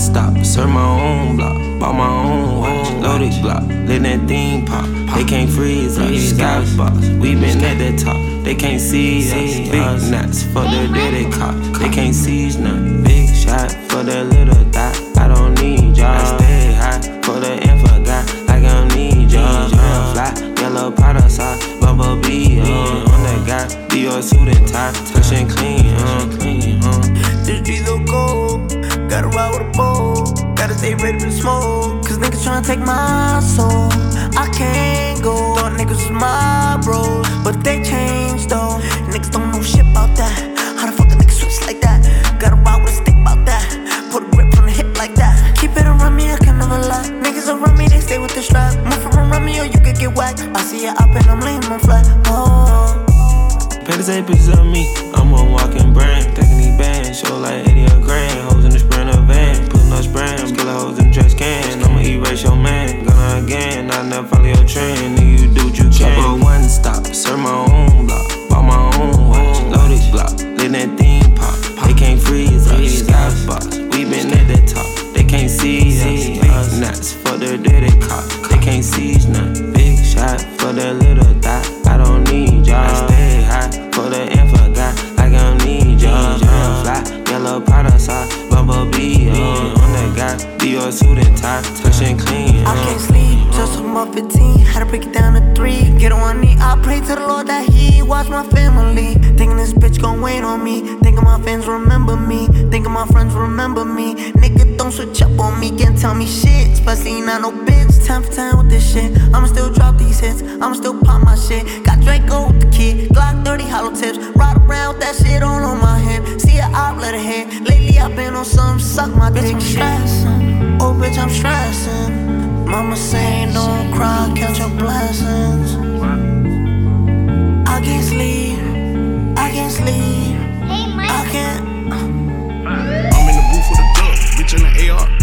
stop, serve my own block. Bought my own watch, loaded block, let that thing pop. They can't freeze us, skybox. We been at the top, they can't see us. Big nuts for the dirty cop, they can't seize none. Big shot for the little dot, I don't need y'all. I stay high for the info guy, like I don't need y'all. Fly, yellow powder sauce, bumblebee uh, on the guy. Dior suit and tie, touching clean, uh, clean, uh. This G so cold, gotta ride with a bow. Gotta stay ready to smoke, cause niggas tryna take my soul. I can't go, thought niggas was my bros, but they changed though. Niggas don't know shit about that. How the fuck a nigga switch like that? Gotta ride with a stick about that. Put a grip on the hip like that. Keep it around me, I can never lie. Niggas around me, they stay with the strap. Move around me or you could get whacked. I see it up and I'm laying my flat. Oh. Pay say pictures of me, I'm a walking brand. Taking these bands, show like 80 a grand. Erase your man. Gonna again, I never follow your trend. Nigga, you do what you can. Couple one stop, serve my own block. Bought my own watch, loaded block. Let that thing pop. They can't freeze us, skybox. We been at the top, they can't see us. Big nuts for the dirty cop, they can't seize none. Big shot for the little dot, I don't need y'all. I stay high for the info guy, like I don't need y'all. Fly, yellow powder sauce, bumblebee uh, on the guy. Dior suit and tie, touching clean. I Uh. can't sleep, just from my 15. Had to break it down to three. Get on one knee, I pray to the Lord that He watch my family. Thinking this bitch gon' wait on me. Thinking my fans remember me. Thinking my friends remember me. Nigga, don't switch up on me. Can't tell me shit, especially not no bitch. Time for time with this shit. I'ma still drop these hits. I'ma still pop my shit. Got Draco with the kid. Glock 30 hollow tips. Ride around with that shit all on my hip. See a op, let it hit. Lately I've been on some suck my dick. I'm stressing. Oh, bitch, I'm stressing. Mama saying don't cry, count your blessings. I can't sleep, I can't sleep, I can't. Uh. I'm in the booth with a dub, bitch in the AR.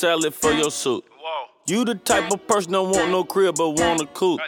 Salad for your soup. You the type of person don't want no crib but want a coupe.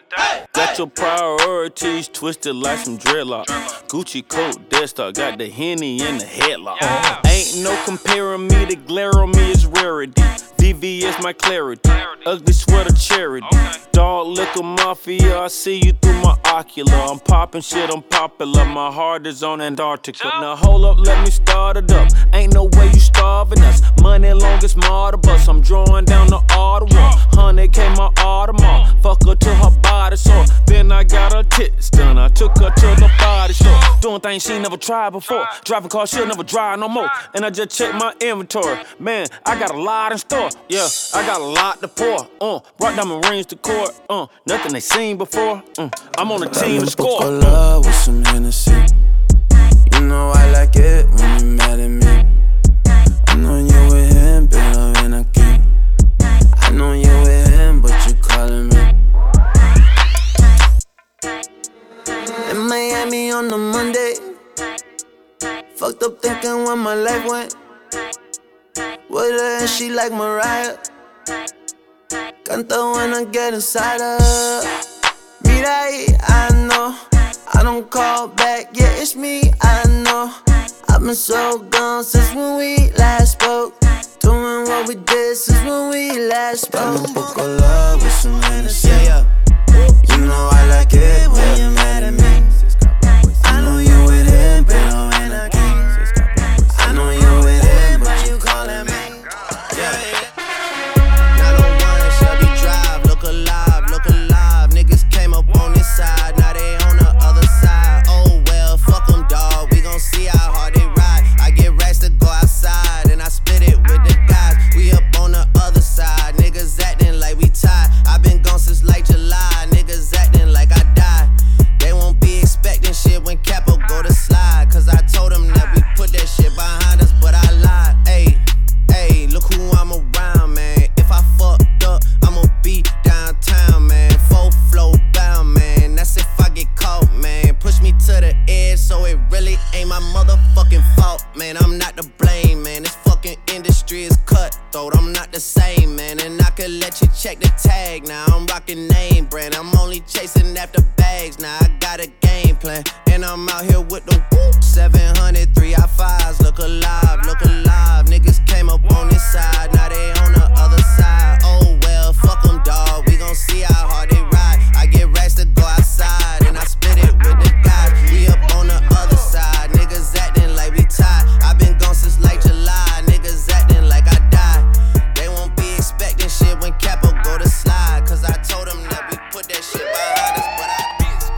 Got your priorities twisted like some dreadlock. Gucci coat, Star, got the henny in the headlock. Ain't no comparing me, the glare on me is rarity. VVS my clarity. Ugly sweater charity. Dog liquor mafia, I see you through my ocular. I'm popping shit, I'm popular. My heart is on Antarctica. Now hold up, let me start it up. Ain't no way you starving us. Money long as martyr bus. I'm drawing down the Ottawa. Honey came my Audemars. Fuck her to her body sore. Then I got her tits done. I took her to the body store. Doing things she never tried before. Driving cars she'll never drive no more. And I just checked my inventory. Man, I got a lot in store. Yeah, I got a lot to pour. Uh, brought diamond rings to court. Uh, nothing they seen before. Uh, I'm on the team I'ma score. a love with some Hennessy. You know I like it when you mad at me. I know you with him, pero ven aquí. I know you with him, but you calling me. In Miami on a Monday. Fucked up thinking where my life went. With her and she like Mariah. Canta when I get inside her. Mira ahí, I know. I don't call back, yeah, it's me, I know. I've been so gone since when we last spoke. Doing what we did since when we last spoke. un poco love with some Hennessy. Yeah, yeah. You know I like it when you're mad at me. I know you with him, pero check the tag now. I'm rocking name brand. I'm only chasing after bags now. I got a game plan, and I'm out here with the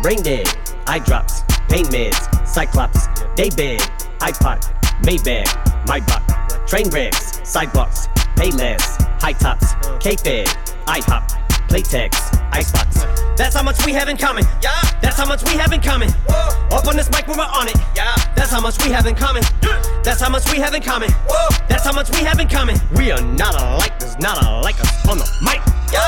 Brain dead, eye drops, pain meds, cyclops, day bed, iPod, Maybach, my buck, train wrecks, sidewalks, pay less, high tops, K-Fed, IHOP, Playtex, Icebox. That's how much we have in common. Yeah. That's how much we have in common. Whoa. Up on this mic when we're on it. Yeah. That's how much we have in common. That's how much we have in common. Whoa. That's how much we have in common. We are not alike. There's not alike us on the mic. Yeah.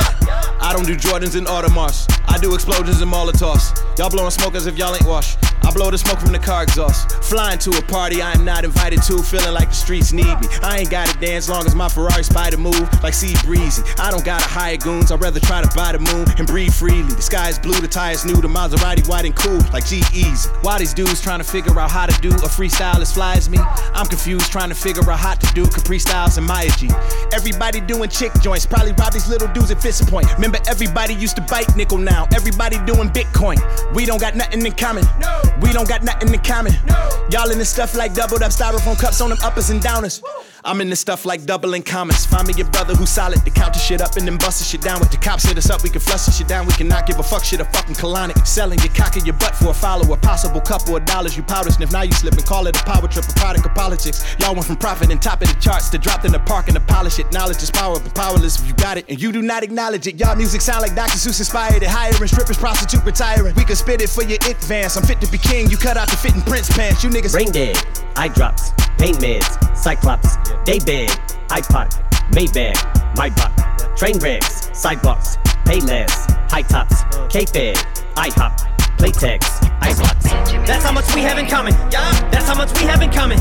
I don't do Jordans and Audemars. I do explosions and Molotovs. Y'all blowing smoke as if y'all ain't washed. I blow the smoke from the car exhaust. Flying to a party I am not invited to, feeling like the streets need me. I ain't gotta dance long as my Ferrari spider move like Sea Breezy. I don't gotta hire goons, I'd rather try to buy the moon and breathe freely. The sky is blue, the tires new, the Maserati white and cool like G Easy. Why these dudes trying to figure out how to do a freestyle as fly as me? I'm confused trying to figure out how to do Capri Styles and Maya G. Everybody doing chick joints, probably rob these little dudes at Fist Point. Remember, everybody used to bite nickel now. Everybody doing Bitcoin. We don't got nothing in common. No. We don't got nothing in common. No. Y'all in this stuff like doubled up styrofoam cups on them uppers and downers. I'm in this stuff like doubling comments. Find me your brother who's solid to count the shit up and then bust the shit down. With the cops hit us up, we can flush shit down. We cannot give a fuck shit a fucking colonic. Selling your cock in your butt for a follower. Possible couple of dollars you powder sniff. Now you slip and call it a power trip, a product of politics. Y'all went from profit and top of the charts to dropped in the park and to polish it. Knowledge is power, but powerless if you got it and you do not acknowledge it. Y'all music sound like Dr. Seuss inspired it. Hiring strippers, prostitute retiring. We could spit it for your vans. I'm fit to be king. You cut out the fitting Prince pants. You niggas. Brain dead, eye drops, pain meds, cyclops, Daybed, iPod, Maybach, my buck, train wrecks, sidewalks, pay less, high tops, K-Fed, IHOP, Playtex, Icebox. That's how much we have in common. Yeah. That's how much we have in common.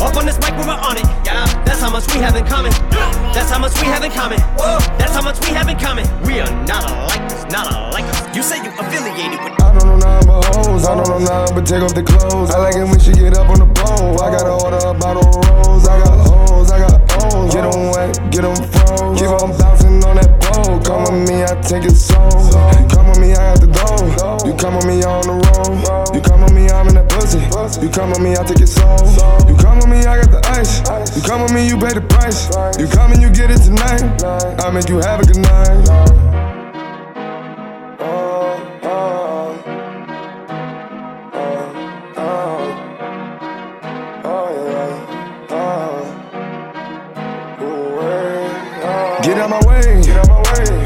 Up on this mic we're on it. Yeah. That's how much we have in common. That's how much we have in common. That's how much we have in common. We are not alike. Not alike. You say you affiliated with. I don't know nothing but hoes. I don't know nothing but take off the clothes. I like it when she get up on the pole. I gotta order a bottle of rose. I got hoes. I got hoes. Get them wet, get them froze. Keep on bouncing on that pole. Come with me, I take it slow. Come with me, I got the dough. You come with me on the road. You come with me, I'm in that pussy. You come with me, I take it slow. You come with me, I got the ice. You come with me, you pay the price. You come and you get it tonight. I make you have a good night.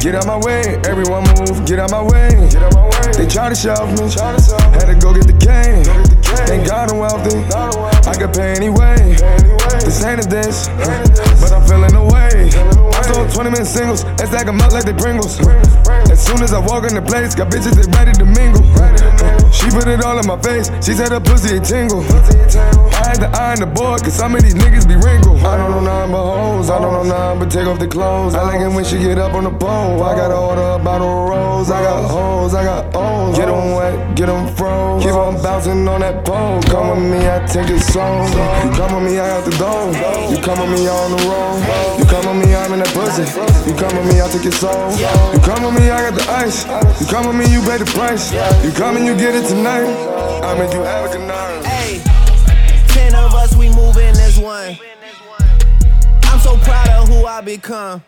Get out my way. Everyone move, get out my way. Get out my way. They try to shove me, had to go get the cane. Thank God I'm wealthy, I can pay anyway. This ain't a diss, but I'm feeling the way. Store, 20 minute singles, and stack them up like they Pringles. As soon as I walk in the place, got bitches that ready to mingle. She put it all in my face, she said her pussy a tingle. I had to iron the board, cause some of these niggas be wrinkled. I don't know nothing but hoes, I don't know nothing but take off the clothes. I like it when she get up on the pole. I gotta order a bottle of rose. I got hoes, I got O's. Get them wet, get them froze. Keep on bouncing on that pole. Come with me, I take it slow. You come with me, I got the dough. You come with me, on the road. You come with me, I'm in that pussy. You come with me, I take your soul. You come with me, I got the ice. You come with me, you pay the price. You come and you get it tonight. I make you have a good night. Hey, ten of us, we moving as one. I'm so proud of who I become.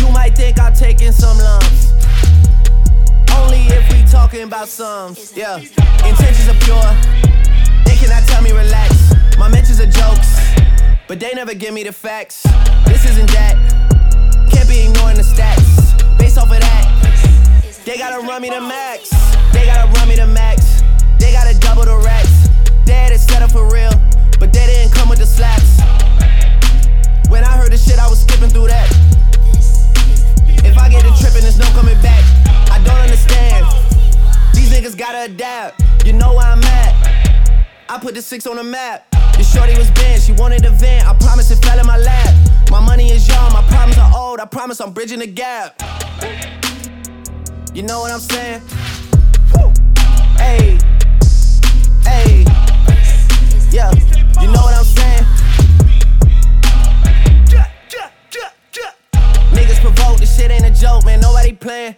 You might think I'm taking some lumps. Only if we talking about sums. Yeah, intentions are pure. They cannot tell me relax. My mentions are jokes, but they never give me the facts. This isn't that. Can't be ignoring the stats. Based off of that, they gotta run me the max. They gotta run me the max. They gotta double the racks. They had it set up for real, but they didn't come with the slaps. When I heard the shit, I was skipping through that. If I get to tripping, there's no coming back. I don't understand. These niggas gotta adapt. You know where I'm at. I put the six on the map. Shorty was bent, she wanted a vent. I promise it fell in my lap. My money is young, my problems are old. I promise I'm bridging the gap. You know what I'm saying? Hey, hey, yeah. You know what I'm saying? Niggas provoke, this shit ain't a joke, man. Nobody playing.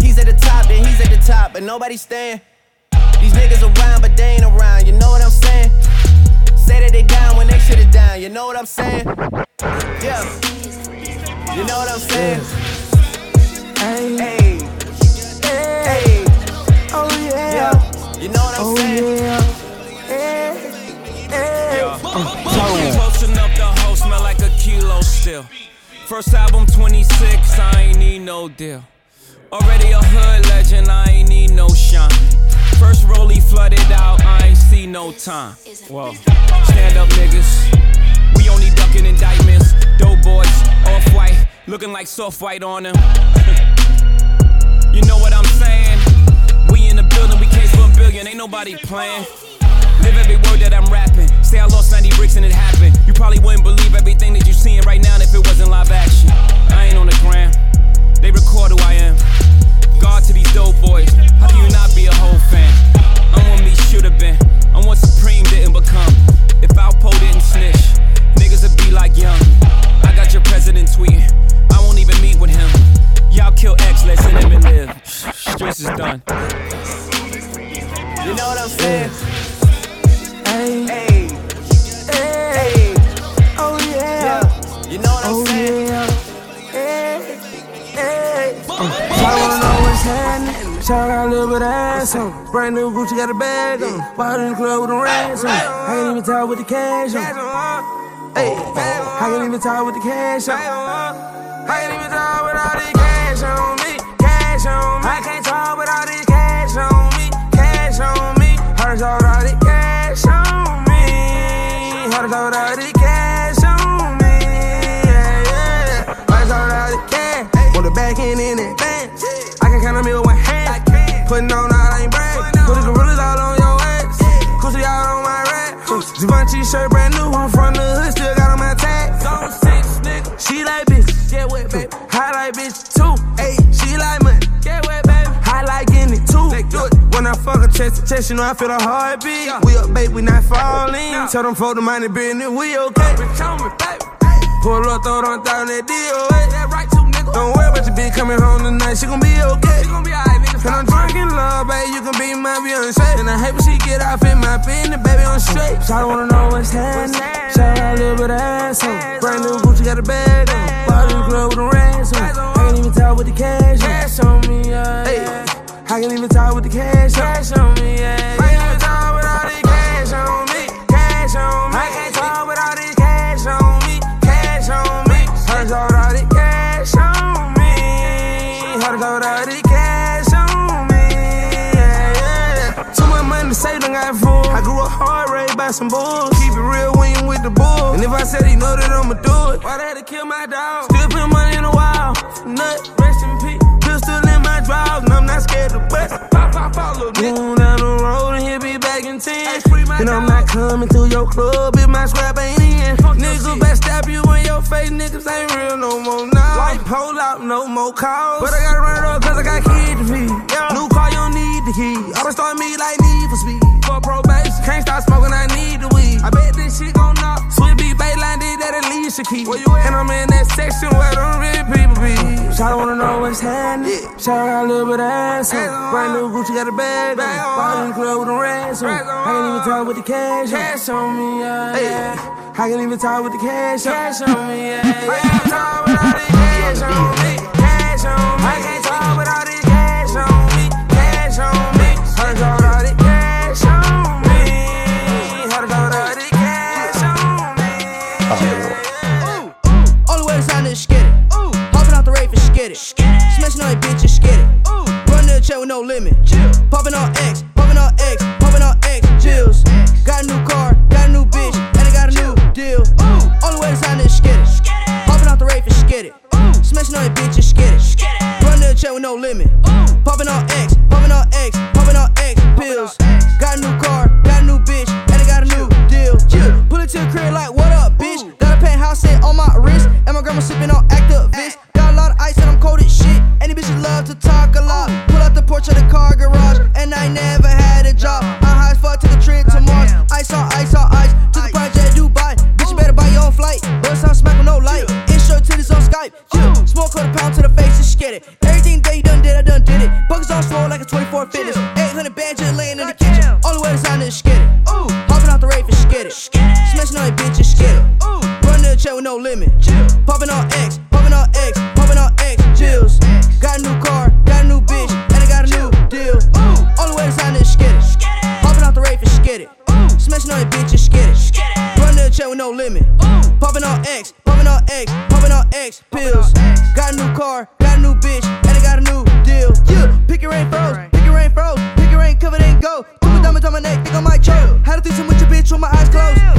He's at the top, then he's at the top, but nobody staying. These niggas around, but they ain't around. You know what I'm saying? Say that they down when they shit is down. You know what I'm saying? Yeah. You know what I'm saying? Hey. Hey. Hey. Oh yeah. Yeah. You know what I'm Oh saying? yeah. Hey. Hey. Close enough, the hoe smell like a kilo still. First album 26, I ain't need no deal. Already a hood legend, I ain't need no shine. First rollie flooded out, I ain't see no time. Whoa, stand up niggas. We only ducking indictments. Dope boys, off white, looking like soft white on them. you know what I'm saying? We in the building, we case for a billion, ain't nobody playing. Live every word that I'm rapping. Say I lost 90 bricks and it happened. You probably wouldn't believe everything that you're seeing right now if it wasn't live action. I ain't on the gram. They record who I am. God to these dope boys. How can you not be a whole fan? I'm what me should've been. I'm what Supreme didn't become. If Alpo didn't snitch, niggas would be like young. I got your president tweeting. I won't even meet with him. Y'all kill X, let's send him and live. Stress is done. You know what I'm saying? Hey. Hey. Hey. Oh yeah. Yeah. You know what I'm Oh saying? Happening. Shout out a little bit of ass on. Brand new Gucci got a bag on. Bought in the club with a ransom. I can't even tell with the cash on. Hey, I can't even talk with the cash on. I can't even talk with all the cash on me. Cash on me. Chest to chest, you know I feel a heartbeat. We up, babe, we not falling. Tell them folk the money business, we okay. Pull up, throw on down that deal. Yeah, right, two nigga. Don't worry about your bitch coming home tonight, she gon' be okay. She gon' be alright, nigga. And I'm drunk in love, babe, you can be my Beyonce. And I hate when she get off in my business, baby, I'm straight. So I wanna know what's happening. Shout out a little bit of ass on. Brand new Gucci got a bag on. Bought club with a ransom. I can't even tell with the cash on. Cash on me, yeah. Hey, I can't even talk with the cash on. Cash on me, yeah. I can't even talk with all the cash on me. Cash on me. I can't talk with all the cash on me. Cash on me. Heard talk all the cash on me. Heard talk with all the cash on me. Yeah, yeah. Too much money to save, don't got food. I grew up heart rate by some bulls. Keep it real when you with the bull. And if I said he know that I'ma do it, why they had to kill my dog? Still put money in the wild. Nut, not scared to bust. Pop, pop, pop, little Going down the road and he'll be back in 10. And I'm not coming to your club if my scrap ain't in. Niggas backstab you in your face, niggas ain't real no more now. Like pull out, no more calls. But I gotta run it up cause I got kids to feed. New car, you don't need the key. I'ma start me like need for speed. For probation, can't stop smoking, I need the weed. I bet this shit gon' knock. Sweet beat, baseline, did that at least key. Where you at? And I'm in that section where them real people be. Shout wanna know what's happening. Shout got a little bit of ass. Brand new Gucci got a bag. Bought in the club with a ransom. I can't even talk with the cash. Cash on me, uh, yeah. yeah. I can't even talk with the cash. Cash on me, yeah. I can't talk with all the cash on me. Smashing on your bitch and get it. Run to the chair with no limit. Popping on X, popping on X, popping on X, Jills. Got a new car, got a new bitch, and I got a new deal. Only way to sign is get it. Hopping out the rave and get it. Smashing on your bitch and get it. Run to the chair with no limit. Popping on X, popping on X, popping on X, pills. Got a new car, got a new bitch, and I got a new deal. Yeah. Pull it to the crib like, what up, bitch? Got a penthouse set on my wrist, and my grandma sipping on Actavis. To talk a lot. Pull out the porch of the car garage, and I never had a job. I'm high as fuck to the trip to Mars. Ice on ice on ice. To the project Dubai. Bitch, you better buy your own flight. Boy, sound smack with no light. Intro titties on Skype. Yeah. Smoke quarter pound to the face and get it. Everything that you done did, I done did it. Buckets on swole like a 24 fitness. 800 bands just laying in the kitchen. Only way to sign is get it. Hopping out the rave and get it. Smashing on your bitch and it. Run to the chair with no limit. Popping on X, Smashing on your bitch and get it. Run the chair with no limit. Popping on X, popping on X, popping on X, pills. Got a new car, got a new bitch, and I got a new deal. Yeah, pick your rain froze, pick your rain froze, pick your rain covered and go. Two diamonds on my neck, think I might choke. Had a threesome with your bitch with my eyes closed.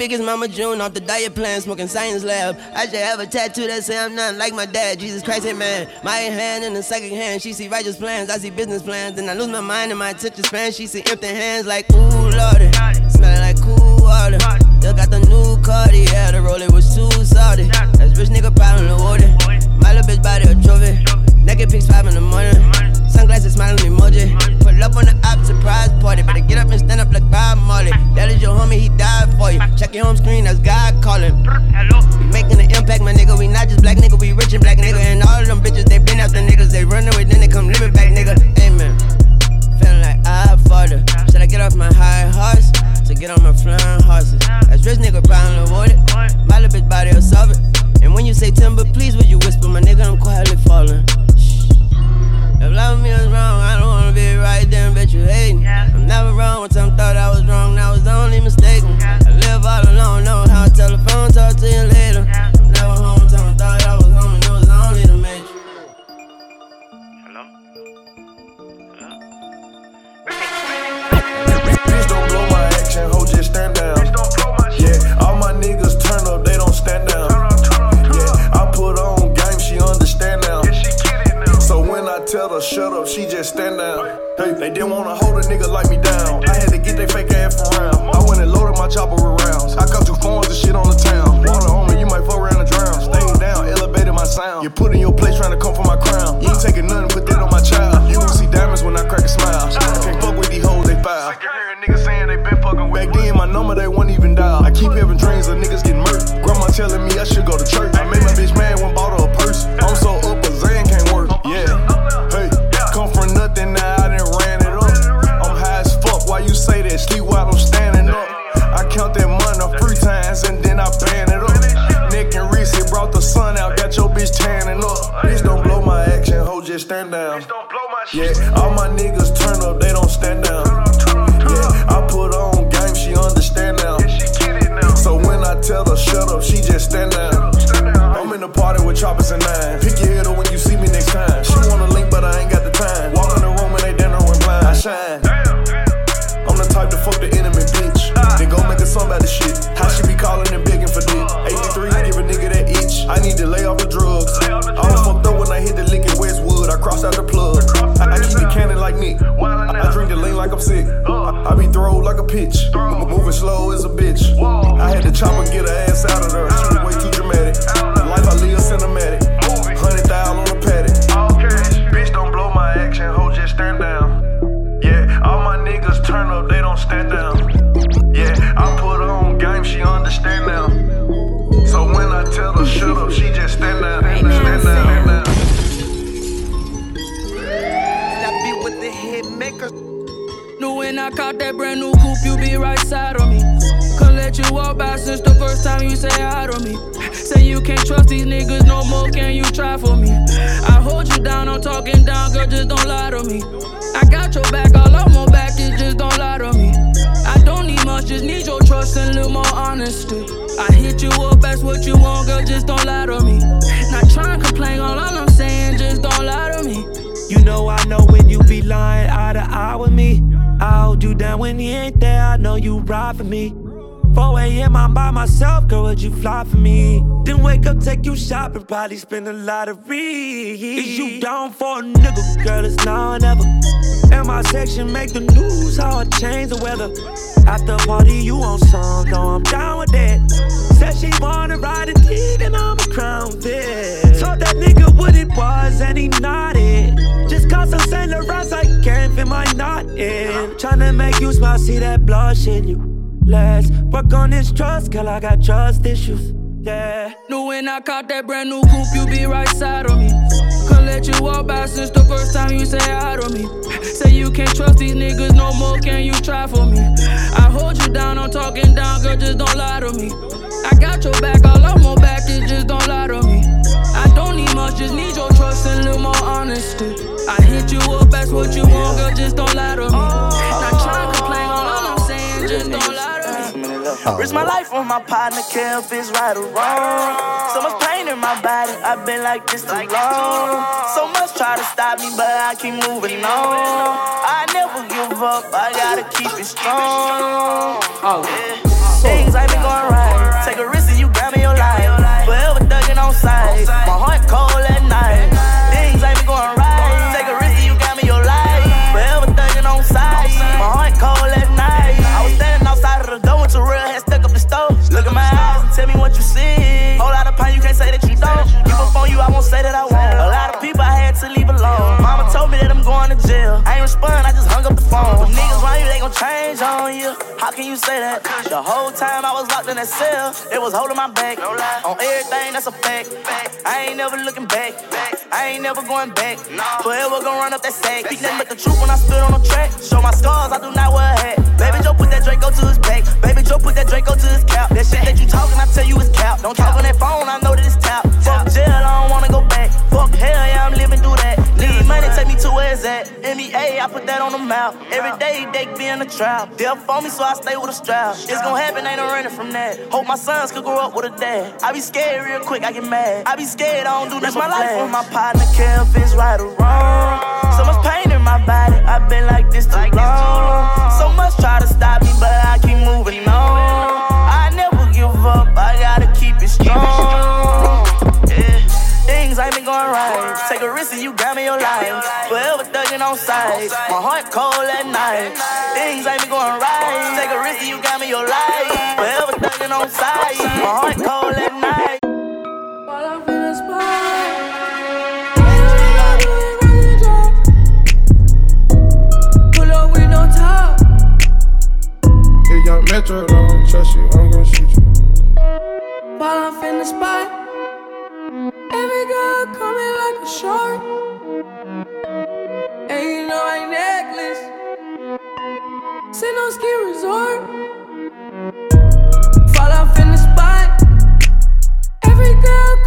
Big, as Mama June off the diet plan, smoking science lab. I should have a tattoo that say I'm not like my dad. Jesus Christ, man. My hand in the second hand, she see righteous plans, I see business plans. Then I lose my mind and my attention span. She see empty hands like ooh lordy, smelling like cool water. Still got the new Cartier, the roller was too salty. That's rich nigga problem awarded. My little bitch body a trophy. Naked pics five in the morning. Sunglasses smiling emoji. Pull up on the op surprise party. Better get up and stand up like Bob Marley. That is your homie, he died for you. Check your home screen, that's God calling. We making an impact, my nigga. We not just black nigga, we rich and black nigga. And all of them bitches, they been after niggas. They run away, then they come live it back, nigga. Amen. Feeling like I father. Should I get off my high horse to get on my flying horses? That's rich nigga problem avoided. My little bitch body will solve it. And when you say timber, please would you whisper, my nigga, I'm quietly falling. If loving me was wrong, I don't wanna be right then, bet you hating. Yeah. I'm never wrong, one time thought I was wrong, that was the only mistake. Yeah. I live all alone, know how to telephone, talk to you later. Yeah. Shut up, she just stand down. Hey, they didn't wanna hold a nigga like me down. I had to get they fake ass around. I went and loaded my chopper with rounds. I caught two phones and shit on the town. Water on me, you might fuck around and drown. Staying down, elevated my sound. You put in your place trying to come for my crown. You ain't taking nothing, put that on my child. You won't see diamonds when I crack a smile. I can't fuck with these hoes, they foul. Niggas saying they been fucking with Back then, my number, they won't even dial. I keep having dreams of niggas getting murked. Grandma telling me I should go to church. I made my bitch mad when bought her a purse. I'm so up, a Xan can't work. Yeah. Just stand down. Yeah, all my niggas turn up, they don't stand down. Yeah, I put on game, she understand now. So when I tell her shut up, she just stand down. I'm in the party with choppers and nine. Pitch. M- moving slow as a bitch. I had to chopper get her ass out of there. She was way too dramatic. The life I live cinematic. Hundred thousand on the paddock. Bitch, don't blow my action. Ho, just stand down. Yeah, all my niggas turn up, they don't stand down. Yeah, I put her on game, she understand now. So when I tell her shut up, she just stand down, stand down, stand down. I be with the hit maker. Knew when I caught that brand new coupe, you be right side of me. Couldn't let you walk by since the first time you say hi to me. Say you can't trust these niggas no more, can you try for me? I hold you down, I'm talking down, girl, just don't lie to me. I got your back, all on my back, it just don't lie to me. I don't need much, just need your trust and a little more honesty. I hit you up, that's what you want, girl, just don't lie to me. Not trying to complain, all I'm saying, just don't lie to me. You know I know when you be lying eye to eye with me. I hold you down when he ain't there. Know you ride for me. 4 a.m. I'm by myself, girl. Would you fly for me? Then wake up, take you shopping, probably spend a lot of Is you down for a nigga, girl? It's now or never. And my section make the news, how I change the weather. After party, you on some, though I'm down with that. Said she wanna ride a D, then I'm a crown Vic. Told that nigga what it was, and he nodded. Just cause I'm Saint Laurent, I can't fit my knot in. Tryna make you smile, see that blush in you. Let's work on this trust, girl. I got trust issues. Yeah. Knew when I caught that brand new coupe, you be right side of me. Couldn't let you walk by since the first time you say hi to me. Say you can't trust these niggas no more, can you try for me? I hold you down, I'm talking down, girl, just don't lie to me. I got your back, all on my back, it just don't lie to me. I don't need much, just need your trust and a little more honesty. I hit you up, that's what you want, girl, just don't lie to me. Not trying to complain, all I'm saying, just don't to. Risk my life on my partner, care if it's right or wrong. So much pain in my body, I've been like this too long. So much try to stop me, but I keep moving on. I never give up, I gotta keep it strong. Oh. Yeah. Things ain't been going right. Take a risk and you grab me your life. Forever thugging on sight. My heart cold Won't say that I won't. A lot of people I had to leave alone. Mama told me that I'm going to jail. I ain't respond, I just hung up the phone. When niggas around you, they gon' change on you. How can you say that? The whole time I was locked in that cell, it was holding my back. On everything, that's a fact. I ain't never looking back. I ain't never going back. Forever gon' run up that sack. Speak nothing but the truth when I spit on the track. Show my scars, I do not wear a hat. Baby Joe put that Draco to his back. Baby Joe put that Draco to his cap. That shit that you talking, I tell you it's cap. Don't talk on that phone, I know that it's tap. Fuck jail, I don't wanna go back. Fuck hell, yeah, I'm living through that. Need money, take me to where it's at. NBA, I put that on the map. Every day, they be in the trap. They'll phone me, so I stay with a strap. It's gonna happen, ain't no running from that. Hope my sons could grow up with a dad. I be scared real quick, I get mad. I be scared, I don't do nothing. my life on my partner, care if it's right or wrong. So much pain in my body, I've been like this too long. Sight. My heart cold at night. While I'm in the spot. Young Metro don't trust you, I'm gonna shoot you. While I'm in the spot. Every girl coming like a shark. And you know my necklace. Sit on ski resort.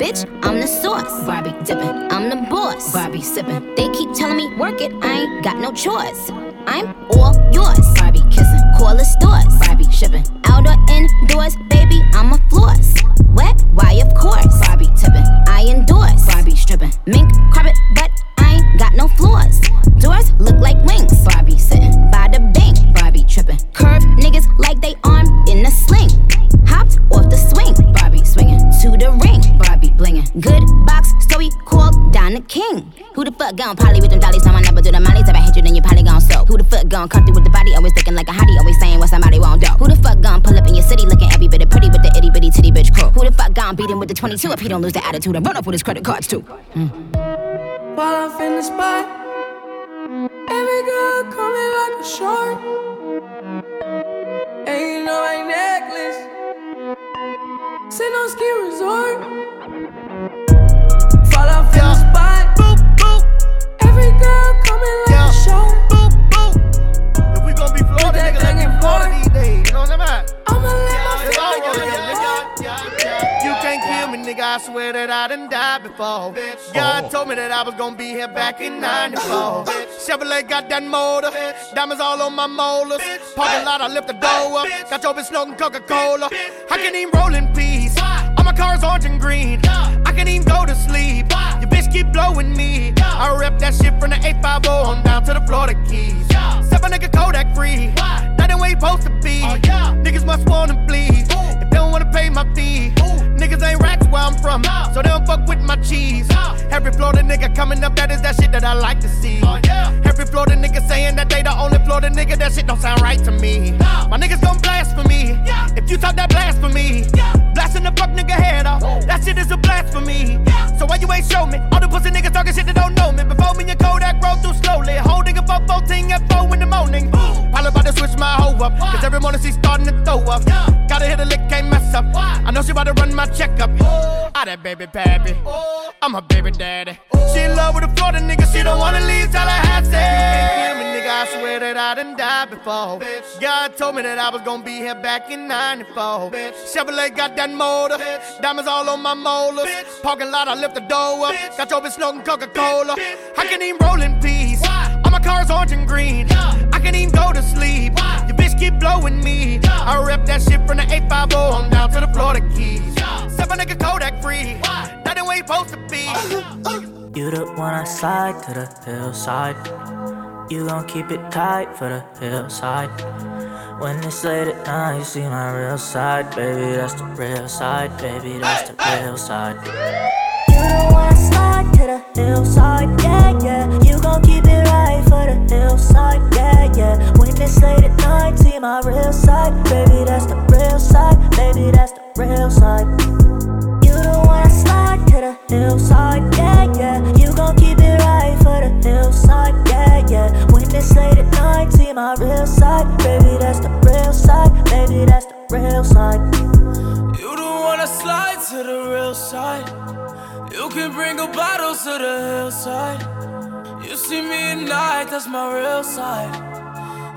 Bitch, I'm the sauce, Barbie dippin', I'm the boss, Barbie sippin'. They keep telling me work it, I ain't got no choice. I'm all yours, Barbie kissin', call the stores, Barbie shippin'. Out or indoors, baby, I'm a floss. Wet, why of course, Barbie tippin', I endorse, Barbie strippin'. Mink carpet, but I ain't got no floors. Doors look like wings, Barbie sittin' by the bank, Barbie trippin'. Curve niggas Good box story called Don the King. Who the fuck gon' poly with them dollies? No, I never do the mollies. If I hit you, then you probably gon' soak. Who the fuck gon' come through with the body? Always looking like a hottie, always saying what somebody won't do. Who the fuck gon' pull up in your city looking every bit of pretty with the itty bitty titty bitch crew? Who the fuck gon' beat him with the 22 if he don't lose the attitude and run up with his credit cards too? Hmm. While I'm in the spot. Every girl coming like a shark. Know my necklace. Sit on ski resort. Fall off in the spot. Every girl coming like a shark. If we gon' be Florida, that nigga, let thing me in these days. You know what I'm at? I'ma let my It's feet all pick good, you yeah, apart. nigga. You can't kill me, nigga. I swear that I done died before. God oh. told me that I was gonna be here back in 94. Chevrolet got that motor. Diamonds all on my molars. Parking lot, I lift the door up. Got your bitch smoking Coca Cola. I can't even roll in peace. Cars orange and green. I can even go to sleep. Your bitch keep blowing me. I rep that shit from the 850 on down to the Florida Keys. Seven nigga Kodak free. Ain't where you supposed to be. Niggas must wanna bleed. If they don't wanna pay my fee. Niggas ain't rats where I'm from. So they don't fuck with my cheese. Every Florida nigga coming up, that is that shit that I like to see. Every Florida nigga saying that they the only Florida nigga, that shit don't sound right to me. My niggas gon' blasphemy. If you talk that blasphemy, blasting the fuck nigga head off. That shit is a blasphemy. So why you ain't show me? All the pussy niggas talking shit that don't know me. Before me and Kodak roll through slowly. Holding a 414 at 4 in the morning. Probably about to switch my up. Cause every morning she starting to throw up. Gotta hit a lick, can't mess up. I know she about to run my checkup. I oh. ah, that baby pappy. Oh. I'm her baby daddy. Oh. She in love with a Florida nigga, she don't wanna leave Tallahassee. You can't kill me, nigga, I swear that I done died before. God told me that I was gonna be here back in 94. Chevrolet got that motor. Diamonds all on my molars. Parking lot, I lift the door up. Got your bitch smoking Coca Cola. I can even roll in peace. All my cars orange and green. I can even go to sleep. Bitch keep blowing me. I rep that shit from the 850 on down to the Florida Keys. Seven nigga Kodak free. That ain't where you supposed to be. You the one I slide to the hillside. You gon' keep it tight for the hillside. When it's late at night, you see my real side, baby. That's the real side, baby. That's the real side. You don't wanna slide to the hillside, yeah, yeah. You gon' keep it right for the hillside, yeah, yeah. When it's late at night, see my real side, baby. That's the real side, baby. That's the real side. Slide to the hillside, yeah, yeah. You gon' keep it right for the hillside, yeah, yeah. When it's late at night, see my real side, baby. That's the real side, baby. That's the real side. You don't wanna slide to the real side. You can bring a bottle to the hillside. You see me at night, that's my real side.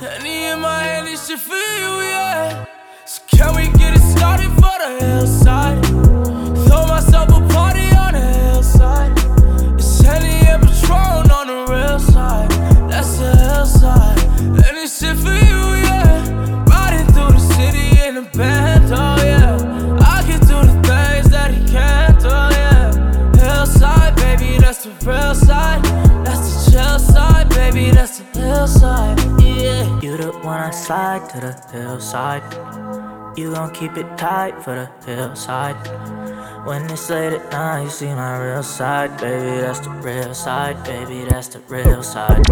Henny in my hand, this for you, yeah. So can we get it started for the hillside? Slide to the hillside. You gon' keep it tight for the hillside. When it's late at night, you see my real side, baby. That's the real side, baby. That's the real side.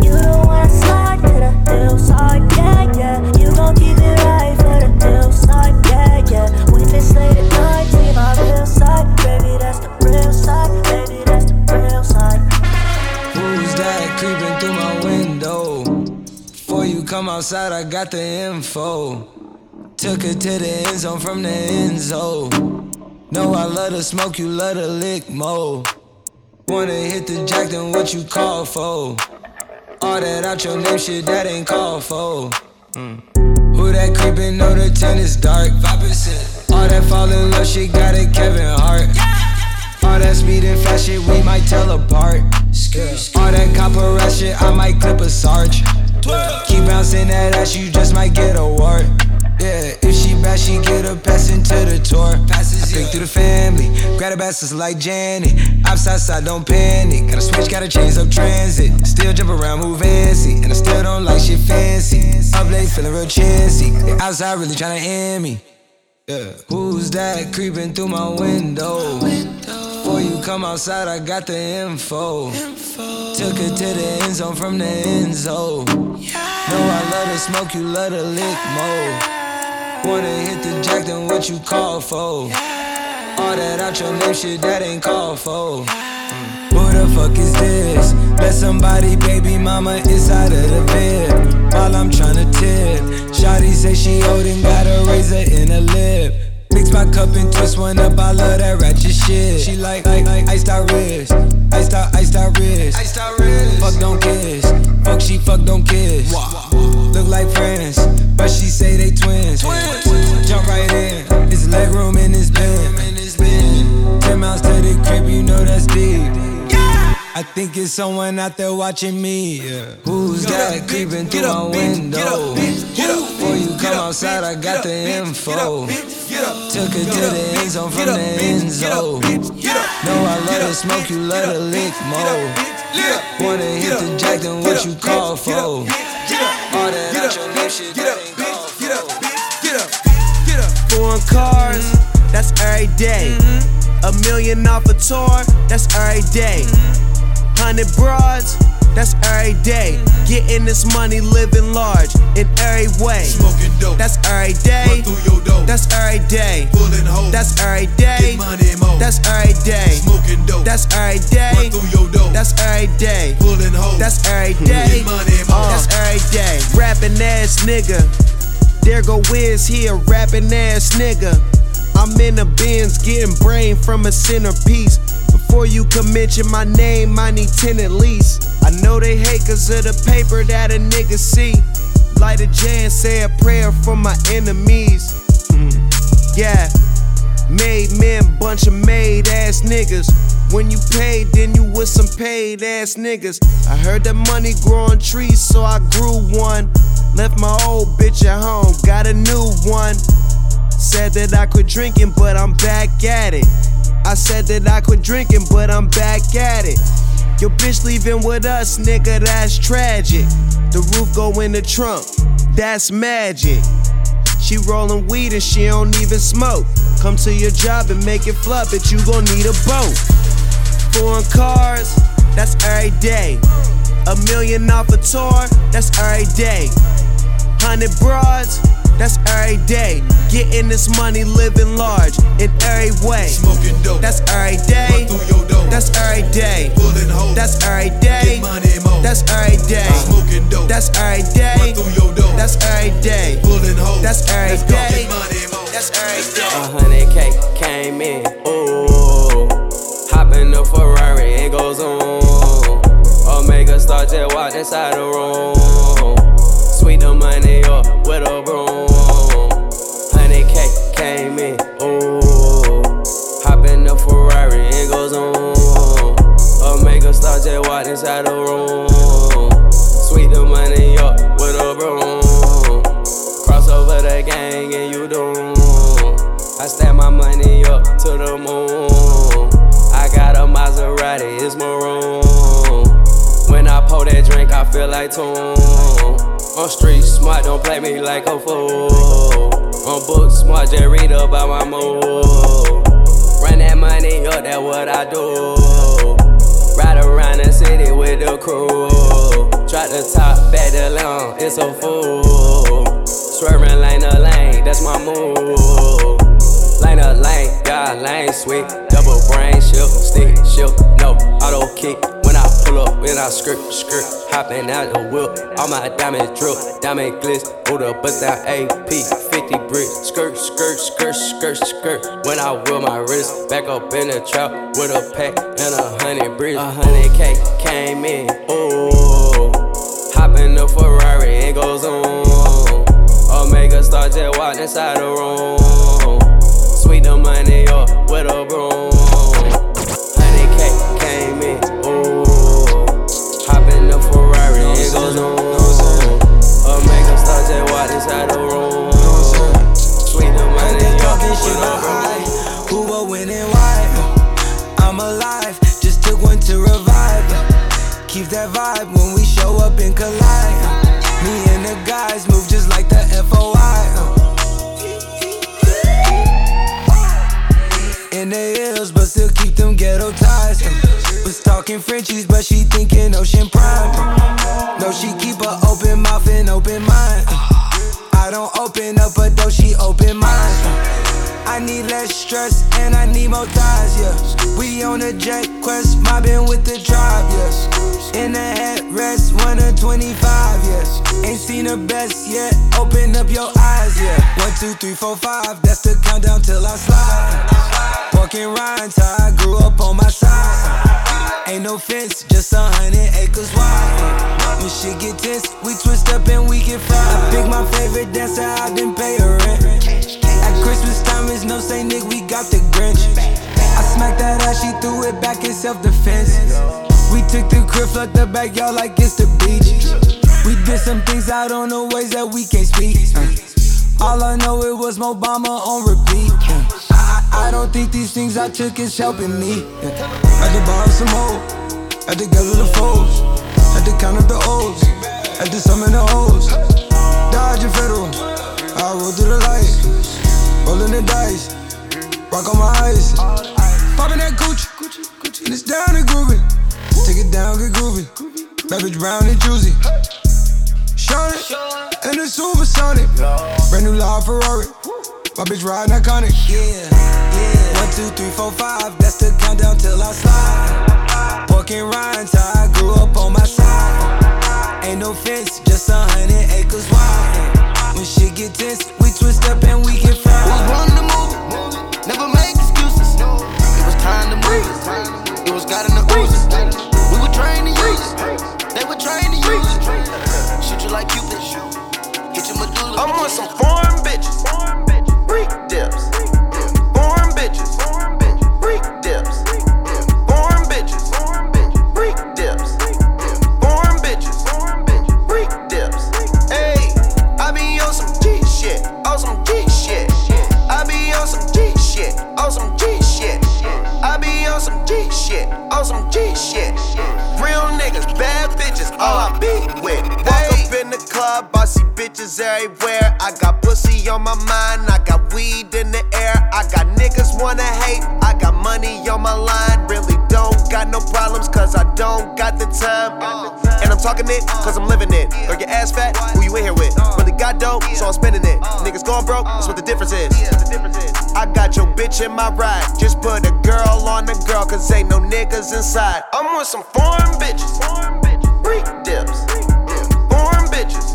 You don't wanna slide to the hillside, yeah, yeah. You gon' keep it right for the hillside, yeah, yeah. When it's late at night, see my real side, baby. That's the real side, baby. That's the real side. Who's that creeping through my window? Come outside, I got the info. Took her to the end zone from the end zone. Know I love to smoke, you love to lick mo. Wanna hit the jack, then what you call for? All that out your name shit, that ain't called for. Mm. Who that creepin'? Know the tent is dark. 5%. All that fall in love shit, got it Kevin Hart. All that speed and fast shit, we might tell apart. All that copper shit, I might clip a sarge. Keep bouncing that ass, you just might get a wart. Yeah, if she bad, she get a pass into the tour. Passes, I pick through the family, grab a bastards like Janet. Outside side, don't panic. Gotta switch, gotta change up transit. Still jump around, move fancy, and I still don't like shit fancy. Up late, feeling real chancy. They outside really tryna end me. Yeah. Who's that creeping through my window? You come outside, I got the info. info. Took it to the end zone from the end zone. Know I love to smoke, you love to lick mo. Wanna hit the jack, then what you call for? All that out your name shit, that ain't called for. Mm. Who the fuck is this? Let somebody, baby mama, inside of the bed. While I'm tryna tip. Shotty say she old and got a razor in her lip. Mix my cup and twist one up, I love that ratchet shit. She like, like, like iced out wrist, iced out, iced out wrist. Iced out wrist. Fuck don't kiss, fuck she fuck don't kiss. Look like friends, but she say they twins. twins. Jump right in, it's leg room in this bed. Ten miles to the crib, you know that's deep. I think it's someone out there watching me. Yeah. Who's that creeping through my window? Before you come outside, I got the info. Took her to the end zone from the end zone. Know I love to smoke, you love to lick mo. Wanna hit the jack, then what you call for? All that out your name shit, that ain't called for. Foreign cars, that's every day. A million off a tour, that's every day. Hundred broads, that's every day. Getting this money, living large in every way. Smoking dope, that's every day. Run through your dope, that's every day. Pulling hoes, that's every day. Get money more, that's every day. Smoking dope, that's every day. Run through your dope, that's every day. Pulling hoes, that's every day. Get money more, uh. that's every day. Rapping ass nigga. There go Wiz here, rapping ass nigga. I'm in a Benz getting brain from a centerpiece. Before you can mention my name, I need 10 at least. I know they hate cause of the paper that a nigga see. Light a J and say a prayer for my enemies. Mm. Yeah, made men, bunch of made ass niggas. When you paid, then you with some paid ass niggas. I heard that money grow on trees, so I grew one. Left my old bitch at home, got a new one. Said that I quit drinking, but I'm back at it. I said that I quit drinking, but I'm back at it. Your bitch leaving with us, nigga, that's tragic. The roof go in the trunk, that's magic. She rollin' weed and she don't even smoke. Come to your job and make it flop, but you gon' need a boat. Foreign cars, that's every day. A million off a tour, that's every day. Hundred broads, that's every day. Getting this money, living large in every way. Smoking dope, that's every day. Run through your dope, that's every day. Pulling hoes, that's every day. Get money more, that's every day. Smoking dope, that's every day. Run through your dope, that's every day. Pulling hoes, that's every Let's day. Go. Get money more, that's every day. A hundred K came in, ooh. Hop in the Ferrari and goes on. Omega Star just walked inside the room. Sweet the money up with a broom. Tune. On street smart, don't play me like a fool. On book smart, just read about my move. Run that money up, that's what I do. Ride around the city with the crew. Drop the top, back the long, it's a fool. Swerving lane to lane, that's my move. Lane to lane, God lane sweet. Double brain shift, stick shift, no auto kick. Pull up, when I skirt, skirt, hopping out the whip. All my diamonds drip, diamond glitz, hold up, bust down AP, 50 bricks. Skirt, skirt, skirt, skirt, skirt. When I whip my wrist, back up in the trap with a pack and a hundred bricks. A hundred K came in, ooh. Hop in the Ferrari and goes on. Omega star jet walk inside the room. Sweet the money up with a broom. Star walk inside the room. The money up with a broom. Who will win and why? I'm alive, just took one to revive. Keep that vibe when we show up and collide. Me and the guys move just like the FOI. In the hills, but still keep them ghetto ties. Was talking Frenchies, but she thinking Ocean Prime. No, she keep a open mouth and open mind. I don't open up a door, she open mine. I need less stress and I need more ties, yeah. We on a jet quest, mobbing with the drive, yes. In the headrest, one of 25, yes. Ain't seen the best yet, open up your eyes, yeah. One, two, three, four, five, that's the countdown till I slide. Walking rhymes, I grew up on my side. Ain't no fence, just a hundred acres wide. When shit get tense, we twist up and we get fried. I pick my favorite dancer, I didn't pay her rent. Christmas time, is no say, Nick, we got the Grinch. I smacked that ass, she threw it back in self defense. We took the crib, flood the backyard like it's the beach. We did some things out on the ways that we can't speak. Uh, All I know it was Obama on repeat. uh. I, I don't think these things I took is helping me. yeah. Had to borrow some more, had to gather the foes, had to count up the O's, had to summon the O's. Dodging federal, I roll through the light, rolling the dice, rock on my eyes, popping that Gucci, and it's down and groovy. Take it down, get groovy. Bitch brown and juicy. Sean it, and the supersonic. Brand new live Ferrari. My bitch riding iconic. Yeah, yeah. One, two, three, four, five. That's the countdown till I slide. Porking how I grew up on my side. Ain't no fence, just a hundred acres wide. When shit get tense, we twist up and we get fried. Was born to move, never make excuses. It was time to move. It was God in the oozes. We were trained to use it. They were trained to use it. Shoot you like Cupid. Hit your medulla. I'm on some foreign bitches. Freak dips. Some G shit. Real niggas, bad bitches, all I be club, see bitches everywhere. I got pussy on my mind, I got weed in the air. I got niggas wanna hate, I got money on my line. Really don't got no problems, cause I don't got the time. And I'm talking it, cause I'm living it. Or your ass fat, who you in here with? Really got dope, so I'm spending it. Niggas going broke, that's what the difference is. I got your bitch in my ride. Just put a girl on the girl, cause ain't no niggas inside. I'm with some foreign bitches. Freak dips. Foreign bitches.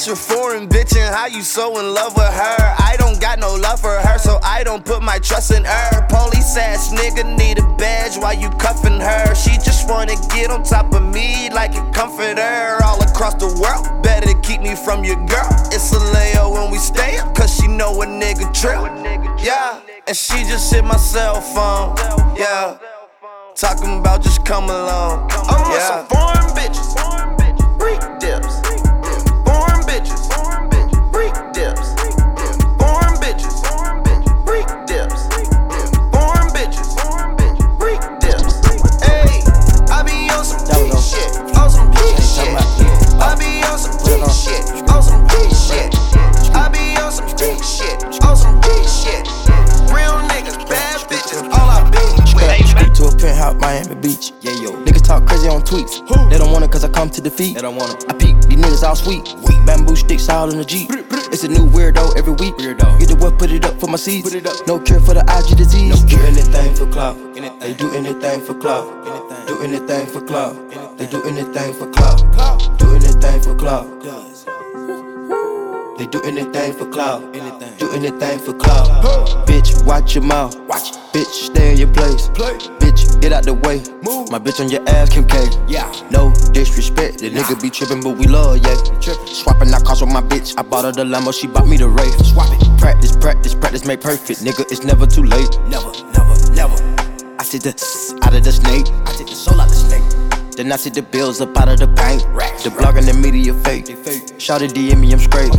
That's your foreign bitch and how you so in love with her. I don't got no love for her, so I don't put my trust in her. Police ass nigga need a badge while you cuffing her. She just wanna get on top of me like a comforter all across the world. Better keep me from your girl. It's a layer when we stay up, cause she know a nigga trip. Yeah, and she just hit my cell phone. Yeah, talking about just come along. I'm with some foreign bitches, penthouse, Miami Beach. Yeah, yo. Niggas talk crazy on tweets. They don't want it cause I come to defeat. They don't want it. I peek, these niggas all sweet. Bamboo sticks all in the Jeep. It's a new weirdo every week. Weirdo. Get the what, put it up for my seeds. Put it up. No cure for the IG disease. No cure. anything for clout. They do anything for clout. Do anything for clout. They do anything for clout. Do anything for clout. They do anything for clout. Do anything for clout. Bitch, watch your mouth. Watch. Bitch, stay in your place. Play. Bitch, get out the way. Move. My bitch on your ass, Kim K. Yeah. No disrespect. The nigga be trippin', but we love, yeah. Swapping out cars with my bitch. I bought her the Lambo, she bought me the Wraith. Swap it. Practice, practice, practice, make perfect. Nigga, it's never too late. Never, never, never. I take the s- out of the snake. I take the soul out the snake. Then I see the bills up out of the bank. The blog and the media fake. Shout it DM me, I'm straight.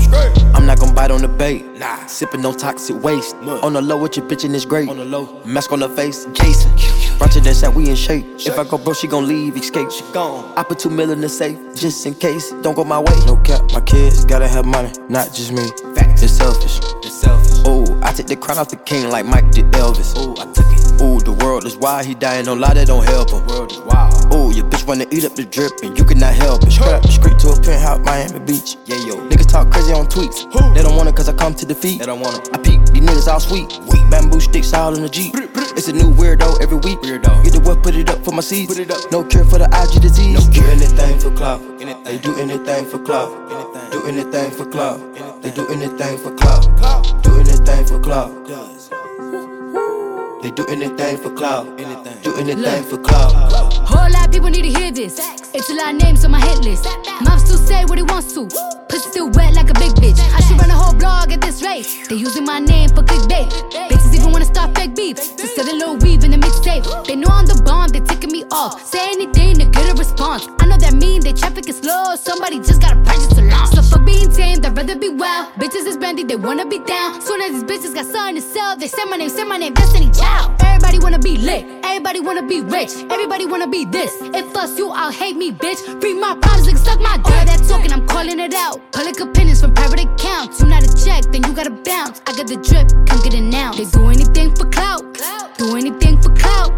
I'm not gon' bite on the bait. Nah. Sipping no toxic waste. On the low with your bitch and it's great. On the low. Mask on the face, Jason. Brunch and that we in shape. If I go bro, she gon' leave, escape. She gone. I put two mil in the safe, just in case. Don't go my way. No cap, my kids gotta have money, not just me. It's selfish. It's selfish. Ooh, I take the crown off the king like Mike did Elvis. Ooh, I took it. Ooh, the world is wild, he dying, don't lie, that don't help him. World is wild. Ooh, your bitch wanna eat up the drip and you cannot help it. Scrap street to a penthouse, Miami Beach. Yeah, yo. Niggas talk crazy on tweets. They don't want it cause I come to defeat. They don't want it. I peep, these niggas all sweet. Bamboo sticks all in the Jeep. It's a new weirdo every week. Weirdo. Get the what, put it up for my seeds. Put it up. No cure for the IG disease. No cure anything for clout. They do anything for clout. Do anything for clout. They do anything for clout. Do anything for clout. They do anything for clout. Anything. Do anything for clout. Whole lot of people need to hear this. It's a lot of names on my hit list. Mom still say what he wants to. Pussy still wet like a big bitch. I should run a whole blog at this rate. They using my name for clickbait. Bitches even wanna start fake beef. Instead of little weave in the mixtape. They know I'm the bomb, they ticking me off. Say anything to get a response. I know that mean they traffic is slow. Somebody just gotta purchase a launch. So for being tamed, I'd rather be wild. Bitches is brandy, they wanna be down. Soon as these bitches got something to sell, they say my name, say my name, Destiny Child. Everybody wanna be lit, everybody wanna be rich, everybody wanna be this. If us you, I'll hate me, bitch. Free my problems and suck my dick. All that talking, I'm calling it out. Public opinions from private accounts. You not a check, then you gotta bounce. I got the drip, come get it now. They do anything for clout, do anything for clout.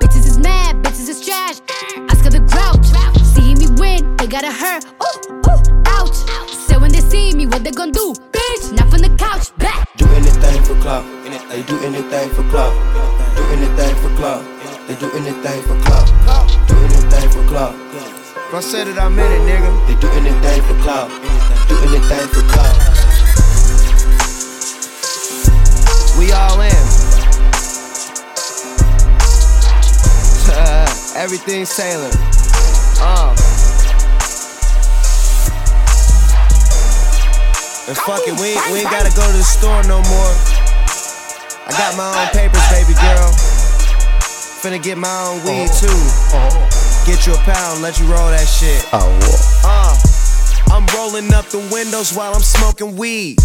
Bitches is mad, bitches is trash. Oscar the grouch, win, they gotta hurt. Ooh, ooh, ouch. So when they see me, what they gon' do? Bitch, not from the couch, back. Do anything for clout. They do anything for clout. Do anything for clout. They do anything for clout. Do anything for clout. If I said it, I meant it, nigga. They do anything for clout. Do anything for clout. We all in. Everything's tailored. Uh. And fuck it, we ain't, we ain't gotta go to the store no more. I got my own papers, baby girl. Finna get my own weed too. Get you a pound, let you roll that shit. Uh, I'm rolling up the windows while I'm smoking weed.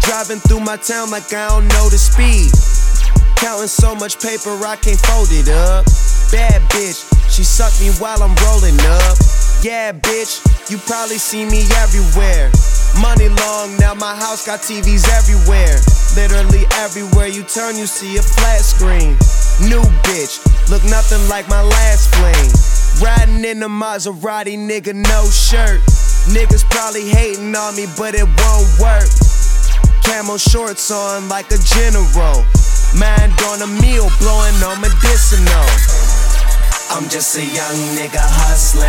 Driving through my town like I don't know the speed. Counting so much paper I can't fold it up. Bad bitch, she sucked me while I'm rolling up. Yeah, bitch, you probably see me everywhere. Money long, now my house got TVs everywhere. Literally everywhere you turn, you see a flat screen. New bitch, look nothing like my last fling. Riding in a Maserati, nigga, no shirt. Niggas probably hating on me, but it won't work. Camo shorts on like a general. Mind on a meal, blowing on medicinal. I'm just a young nigga hustling,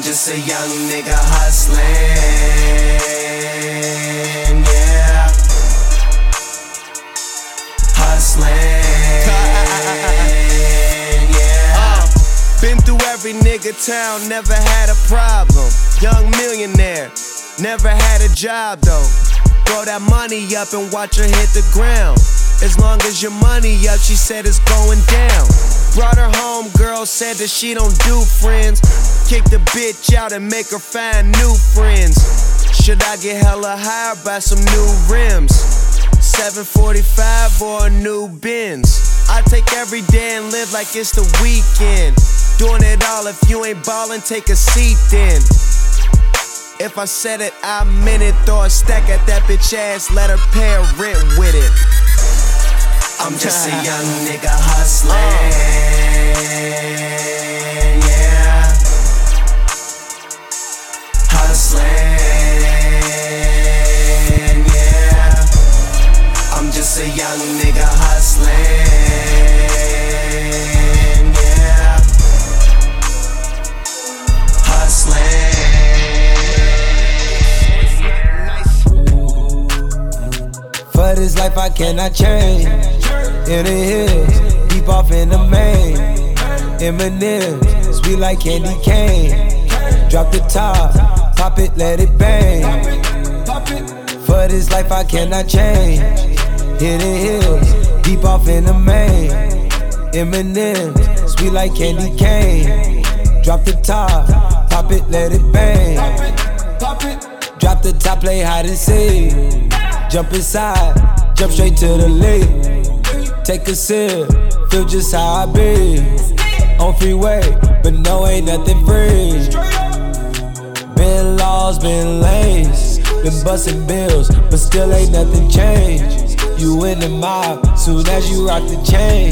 Just a young nigga hustling, yeah. Hustling, yeah. Uh, been through every nigga town, never had a problem. Young millionaire, never had a job though. Throw that money up and watch her hit the ground. As long as your money up, she said it's going down. Brought her home, girl said that she don't do friends. Kick the bitch out and make her find new friends. Should I get hella high buy some new rims? 745 or new Benz. I take every day and live like it's the weekend. Doing it all, if you ain't ballin', take a seat then. If I said it, I meant it. Throw a stack at that bitch ass, let her pay rent with it. I'm just a young nigga hustling. Yeah. Hustling. Yeah. I'm just a young nigga hustling. Yeah. Hustling. For this life I cannot change. In the hills, deep off in the main. Eminem, sweet like candy cane. Drop the top, pop it, let it bang. For this life I cannot change. In the hills, deep off in the main. Eminem, sweet like candy cane. Drop the top, pop it, let it bang. Pop it drop the top, play hide and seek. Jump inside, jump straight to the lake. Take a sip, feel just how I be. On freeway, but no, ain't nothing free. Been laws, been lanes, been busting bills, but still ain't nothing changed. You in the mob, soon as you rock the chain.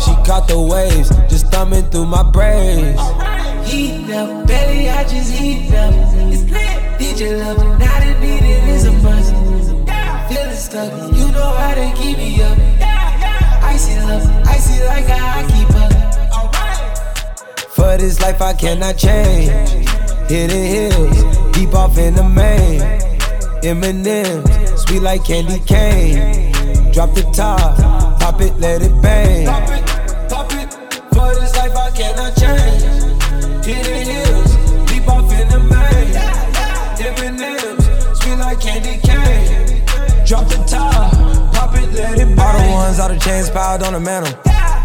She caught the waves, just thumbing through my braids. Heat up, belly, I just heat up. It's lit. DJ love now the beat it is a must. Feeling stuck, you know how to keep me up. Icy love, icy like I keep up. For this life I cannot change. Hidden hills, deep off in the main. Eminem, sweet like candy cane. Drop the top, pop it, let it bang. Pop It, pop it, for this life I cannot change. Hidden hills, deep off in the main. Eminem, sweet like candy cane. Drop the top, pop it, let it bang. All the ones, all the chains piled on the mantle.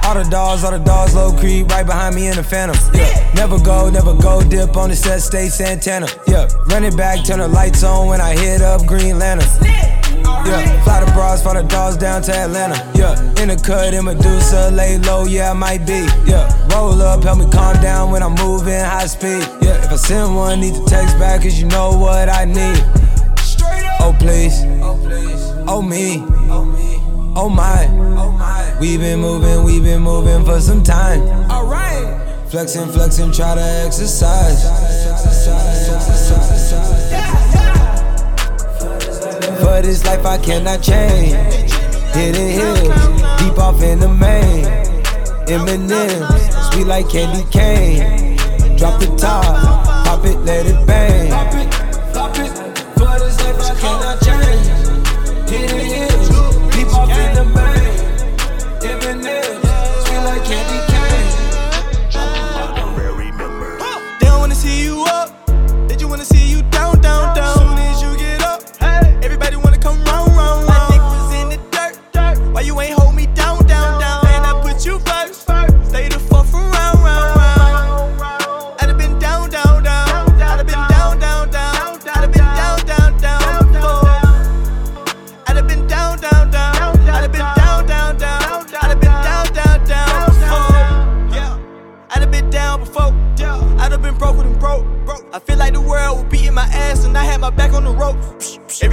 All the dogs, all the dogs, low creep, right behind me in the phantom. Yeah. Never go, never go, dip on the set, stay Santana. Yeah. Run it back, turn the lights on when I hit up Green Lantern. Yeah, fly the bras, fly the dogs down to Atlanta. Yeah, in the cut, in Medusa, lay low, yeah, I might be. Yeah, roll up, help me calm down when I'm moving high speed. Yeah, if I send one, need to text back, cause you know what I need. Oh, oh, please. Oh, me. Oh, my. oh my. we've been moving, we've been moving for some time. Alright. Flexing, flexing, try to exercise. For this life I cannot change. Hidden hills, deep off in the main. Eminem, sweet like candy cane. Drop the top, pop it, let it bang.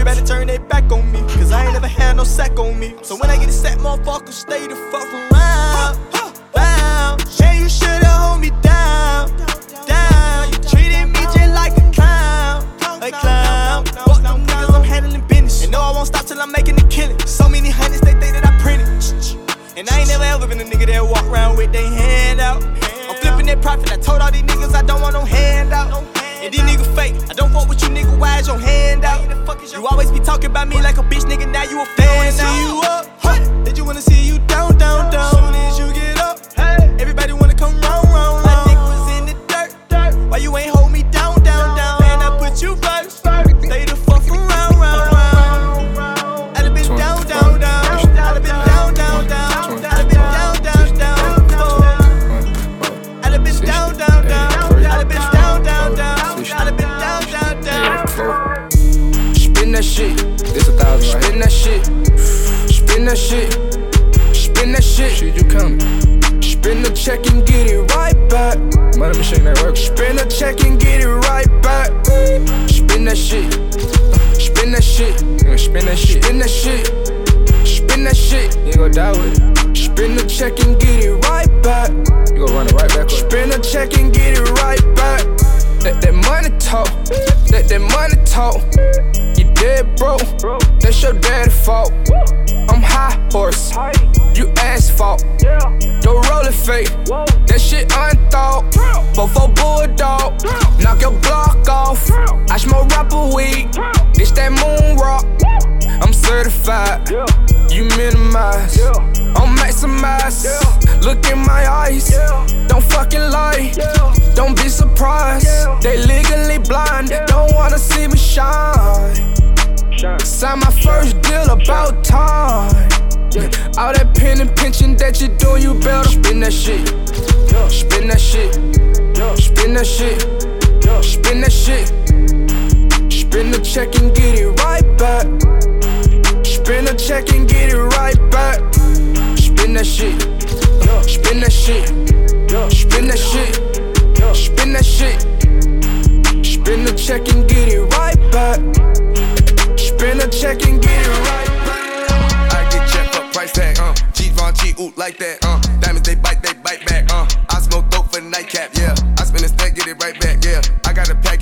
Ropes. Everybody turn their back on me, cause I ain't never had no sack on me. So when I get a sack, motherfucker, stay the fuck around. Down. Yeah, you should've hold me. Down. You always be talking about me like a bitch, nigga. Now you a fan now. You up.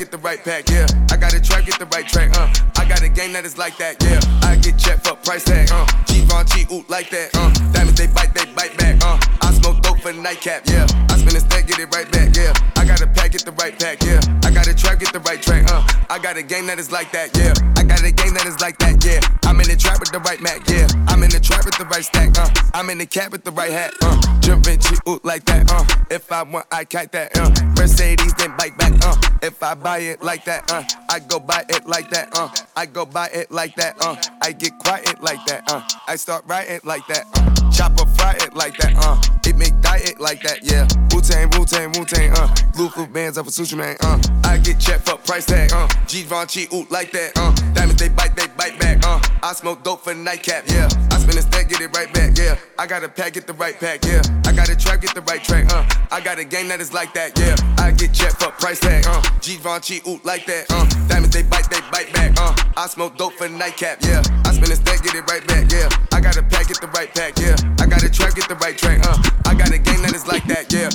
Get the right pack, yeah. I got a track, get the right track, uh. I got a game that is like that, yeah. I get checked for price tag, uh. Givenchy, ooh, like that, uh. Diamonds, they bite, they bite back, uh. I smoke dope for nightcap, yeah. I spin a stack, get it right back, yeah. I got a pack, get the right pack, yeah. I got a track, get the right track, uh. I got a game that is like that, yeah. I got a game that is like that, yeah. I'm in the trap with the right Mac, yeah. I'm in the trap with the right stack, uh. I'm in the cap with the right hat, uh. Jumpin' cheap, ooh, like that, uh. If I want, I kite that, uh. Mercedes, then bike back, uh. If I buy it like that, uh. I go buy it like that, uh. I go buy it like that, uh. I get quiet like that, uh. I start writing like that, uh. Chopper fry it like that, uh. It make diet like that, yeah. Wu Tang, Wu Tang, Wu Tang, uh. Blue bands up a sushi man, uh. I get checked for price tag, uh. Givenchy, ooh, like that, uh. Diamonds, they bite, they bite back, uh. I smoke dope for nightcap, yeah. I spin a stack, get it right back, yeah. I got a pack, get the right pack, yeah. I got a track, get the right track, uh. I got a game that is like that, yeah. I get checked for price tag, uh. Givenchy, ooh, like that, uh. Diamonds, they bite, they bite back, uh. I smoke dope for the nightcap, yeah. I spin a stack, get it right back, yeah. I got a pack, get the right pack, yeah. I got a track, get the right track, uh. I got a game that is like that, yeah.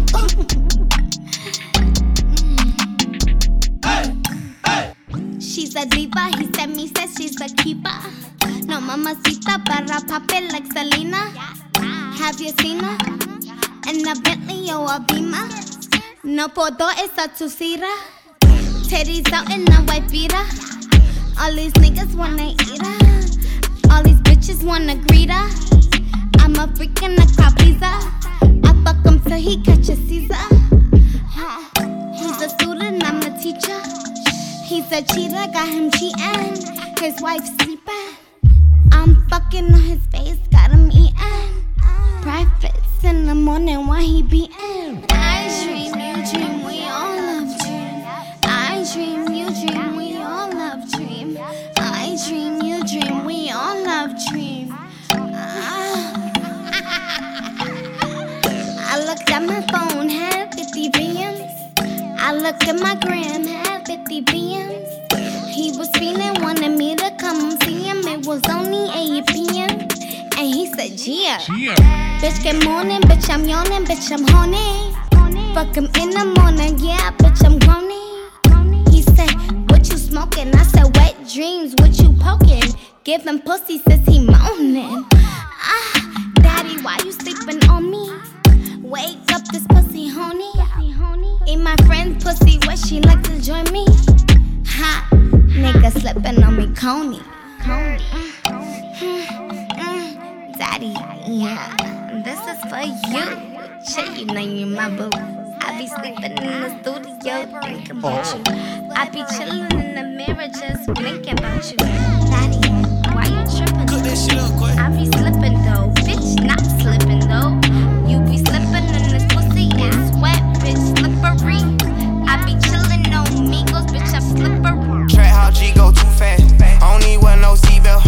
She's a diva, he said me, says she's a keeper. No mamacita, para pop it like Selena. Have you seen her? In a Bentley or a Beamer? No puedo esa tu cira. Teddy's out in a white beater. All these niggas wanna eat her. All these bitches wanna greet her. I'm a freak and a crowd. I fuck him till he catch a Caesar. He's a student, I'm a teacher. He's a cheater, got him cheating. His wife sleeping. I'm fucking on his face, got him eating. Breakfast in the morning while he beating. I dream, you dream, we all love dream. I dream, you dream, we all love dream. I dream, you dream, we all love dream. Ah. I looked at my phone, had 50 billions. I looked at my gram, had 50 billions. He was feeling, wanted me to come see him. It was only 8 p.m. And he said, Gia. Bitch, good morning, bitch, I'm yawning, bitch, I'm horny. Fuck him in the morning, yeah, bitch, I'm groaning. He said, What you smoking? I said, Wet dreams, what you poking? Give him pussy, says he moaning. Ah, daddy, why you sleeping on me? Wake up, this pussy honey. Eat my friend's pussy, where she like to join me. Ha, nigga slipping on me, Coney. Coney. Daddy, yeah, this is for you. Shit, you know you my boo. I be sleeping in the studio, thinking about you. I be chilling in the mirror, just thinking about you. Daddy, why you tripping? I be slipping though, bitch, not slipping though. G go too fast. Only one no seatbelt.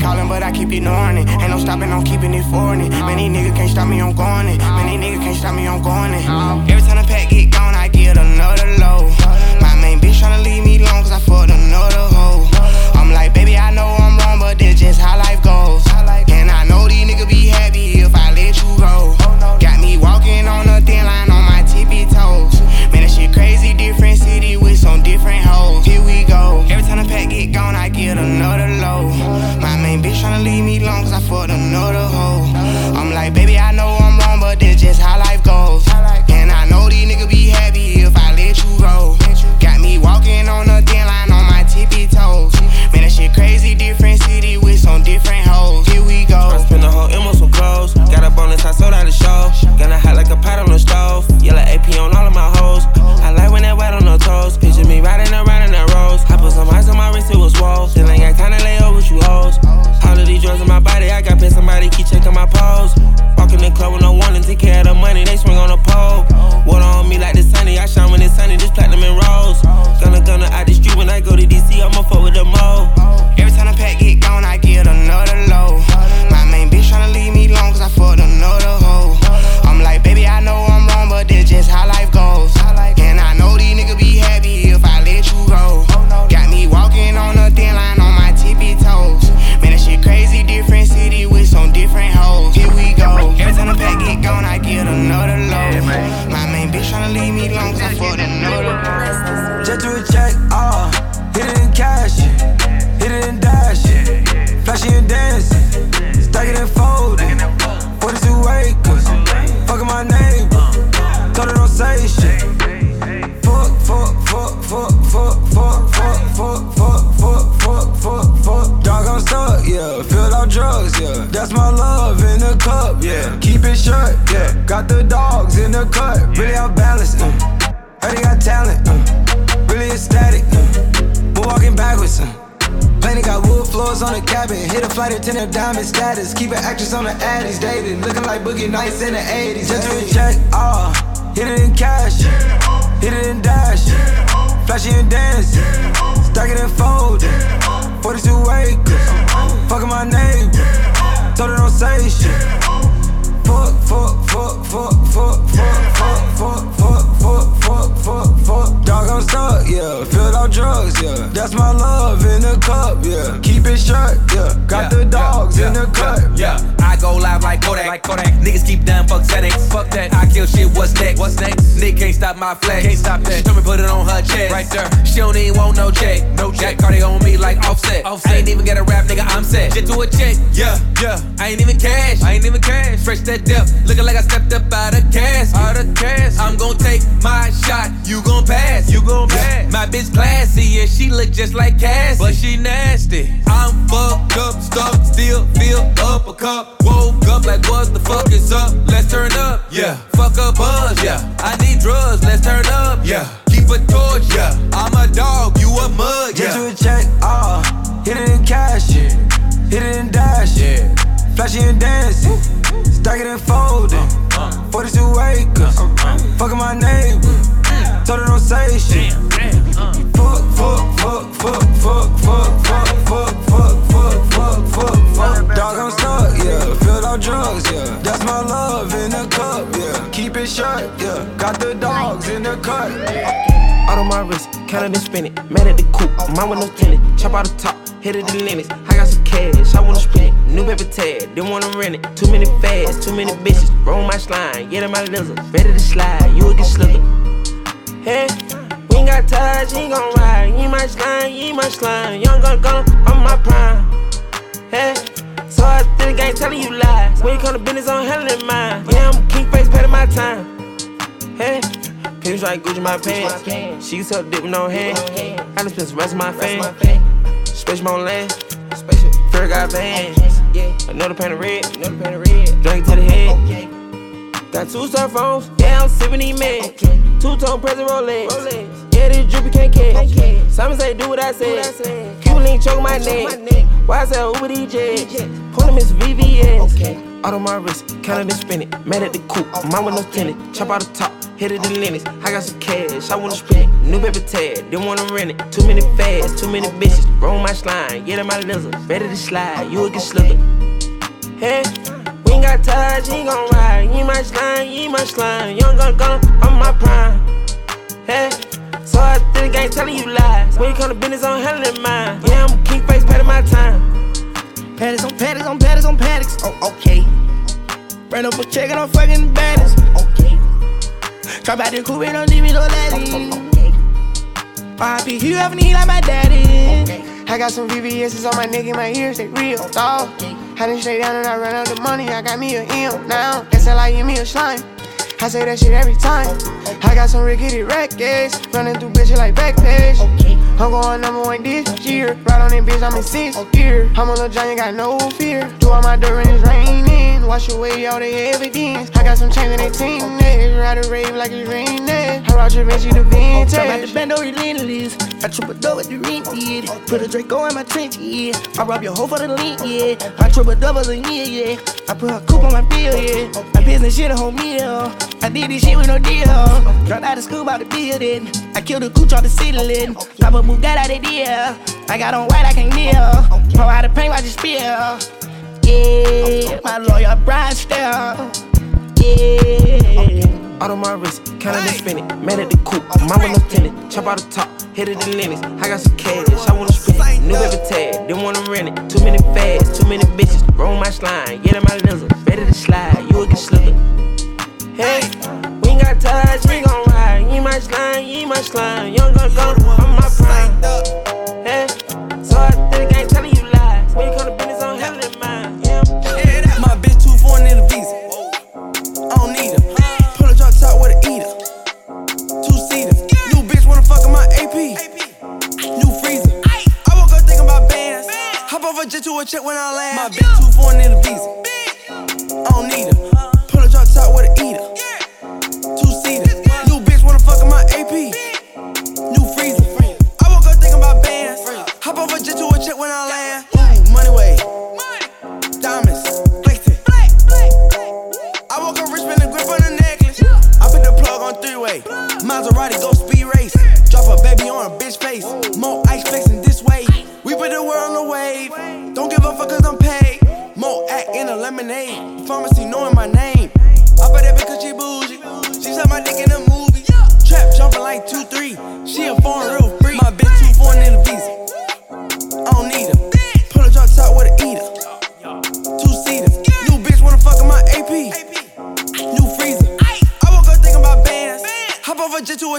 calling, but I keep ignoring it. Ain't no stopping, I'm keeping it for it. Many niggas can't stop me, I'm going it. Many niggas can't stop me, I'm going it. Every time the pack get gone, I get another low. My main bitch tryna leave me alone, cause I fucked another hoe. I'm like, baby, I know I'm wrong, but that's just how life goes. And I know these niggas be happy if I let you go. Got me walking on a thin line on my tippy toes. Man, that shit crazy, different city with some different hoes. Here we go. Every time the pack get gone, I get another low. Bitch tryna leave me alone, cause I fucked another hoe. I'm like, baby, I know body, I got pissed. Somebody keep checking my pose. Walk in the club with no warning, take care of the money. They swing on the pole. Water on me like the sunny. I shine when it's sunny. This platinum and rose. Gonna gonna out the street when I go to DC. I'ma fuck with the mo. Every time the pack get gone, I get another That's my love in the cup, yeah. Keep it shut, yeah. Got the dogs in the cut, really out balanced, uh. Heard he got talent, uh. Really ecstatic, uh. We're walking backwards, uh. Planet got wood floors on the cabin. Hit a flight attendant, diamond status. Keep an actress on the addies. Dated, looking like Boogie Nights in the 80s. Just to a check, ah. hit it in cash. Hit it in dash. Flashy and dancing. Stack it and fold it. 42 acres. Fucking my neighbor. Told her don't say shit. Fuck, fuck, fuck, fuck, fuck, fuck, fuck, fuck, fuck, fuck, fuck, fuck, fuck. Dog, I'm stuck, yeah. Filled out drugs, yeah. That's my love in the cup, yeah. Keep it shut, yeah. Got the dogs in the cut, Yeah, I go live like Kodak. Like Kodak. Niggas keep down, fuck settings. Fuck that. I kill shit. What's next? What's next? Nick can't stop my flex. Can't stop that. She told me put it on her chest. Right there. She don't even want no check. No check. Got Cardi on me like offset. offset. I ain't even get a rap, nigga. I'm set. Shit to a check. Yeah, yeah. I ain't even cash. I ain't even cash. Fresh that depth. Looking like I stepped up out of cash. Out of cash. I'm gon' take my shot. You gon' pass. You gon' pass. My bitch classy. Yeah, she look just like Cassie. But she nasty. I'm fucked up, stuck, still feel up a cup. Woke up like what the fuck is up? Let's turn up. Yeah. Fuck a buzz. Yeah. I need drugs. Let's turn up. Yeah. Keep a torch. Yeah. I'm a dog. You a mug. Get you a check, ah. Hit it in cash, yeah. Hit it in dash, yeah. Flashy and dancing. Stack it and fold it. 42 acres. Fucking my neighbor. Told her don't say shit. Fuck, fuck, fuck, fuck, fuck, fuck, fuck, fuck, fuck, fuck, fuck, fuck, fuck. Dog, I'm stuck, yeah. Filled out drugs, yeah. That's my love in a cup, yeah. Keep it shut, yeah. Got the dogs in the cut. Out on my wrist, counted and spin it. Mad at the coupe, mine with no tenant. Chop out the top, hit it in limits. I got some cash, I wanna spend it. New paper tag, didn't wanna rent it. Too many fads, too many bitches. Roll my slime, get in my lizard. Ready to slide, you will get slicker. Hey, we ain't got ties, ain't gon' ride. Ain't my slime, ain't my slime. Young gun gun, I'm my prime. Hey, so I think I ain't telling you lies. When you come to business, I'm handling mine. Yeah, I'm king face, paying my time. Hey, pins like Gucci in my pants. She used to dip with no hand. I just spent the rest of my fame. Space my land. Fair got vans. Another pan of red. Drink to the head. Got two cell phones. Yeah, I'm sipping these men. Two tone present Rolex. Yeah, this drippy can't catch. Simon say do what I said. Cuban link choke my neck. Why I say Uber DJ? Pull him Miss VVS. Out my wrist, counted and spin it. Mad at the coupe, mine with no tenant. Chop out the top, hit it in limits. I got some cash, I wanna spend it. New paper tag, didn't wanna rent it. Too many fads, too many bitches. Roll my slime, get in my lizard. Ready to slide, you will get slicker. Hey, we ain't got touch, he gon' ride. You my slime, you my slime. Young gun gun, I'm my prime. Hey, so I think I ain't telling you lies. When you come to business, I'm handling mine. Yeah, I'm king face, pay my time. Paddocks on paddocks on paddocks on paddocks. Oh, okay. Ran up a check and I'm fucking baddest. Okay. Drop out the coupe and don't leave me no daddy. Okay. RIP, you ever need like my daddy. Okay. I got some VVS's on my neck and my ears, they real, dawg. I done straight down and I run out the money, I got me a M now. SLI, give me a slime. I say that shit every time. I got some rickety records, running through bitches like Backpage. I'm going number one this year. Right on that bitch, I'm in sixth gear. I'm a little giant, got no fear. Do all my dirt when it's raining. Wash away all the evidence. I got some chains in they team neck. Ride a rave like it's raining. I rock your bitch, you the vintage. Talk about the bando oh, relentless. I triple double with the rent, yeah. Put a Draco in my trench, yeah. I rob your hoe for the link, yeah. I triple doubles a year, yeah. I put a coupe on my bill, yeah. My business shit a whole meal. I did this shit with no deal. Dropped out of school about the building. I killed a cooch on the ceiling. Pop a Bugatti out the deal. I got on white, I can't kneel. Pour out the paint, watch it spill. Yeah, my lawyer, Brian Steel. Yeah. Out on my wrist, counting and spinning. Man at the coop, mama no lieutenant. Chop out the top, hit it the limits. I got some cash, I wanna spend it. New baby tag, didn't wanna rent it. Too many fads, too many bitches. Roll my slime, get in my lizard. Ready to slide, you will get slicker. Hey, we ain't got touch, we gon' ride. You my slime, you my slime. Young gun gun, I'm my prime. Hey, so I think I ain't telling you lies. When you come to business, I'm handling mine. Yeah. My bitch too foreign in the visa. I don't need her. Pull a drop top with a eater. Two seater. New bitch wanna fuck in my AP. New freezer. I woke up thinking bands. Hop off a jet to a check when I land. My bitch too foreign in the visa.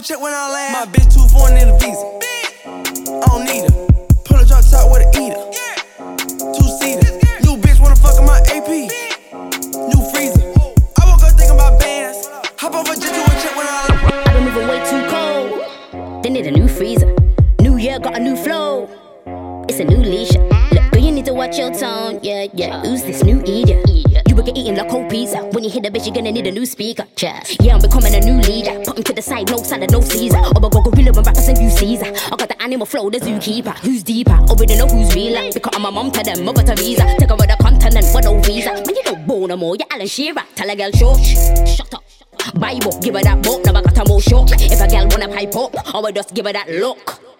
Off a jet to a check when I land. My bitch too foreign in the visa. I don't need her. Pull a drop top with a eater. Two seater. New bitch wanna fuck in my AP. New freezer. I woke up thinking about bands. Hop off a jet to a check when I land. I've been moving way too cold. They need a new freezer. New year got a new flow. It's a new leash. Look, girl, you need to watch your tone. Yeah, yeah. Who's this new eater? You will get eating like cold pizza. When you hit the bitch, you're gonna need a new speaker. Yeah, yeah I'm becoming a new leader. Side, no salad, no Caesar. Or go gorilla when rappers and you Caesar. I got the animal flow, the zookeeper. Who's deeper? Already know who's realer. Because I'm a mom to them, mother to visa. Take over the continent with no visa. Man, you don't born no more. You're Alan Shearer. Tell a girl, short. Shut up. Bible, give her that book. I got a more shock. If a girl wanna pipe up, I will just give her that look.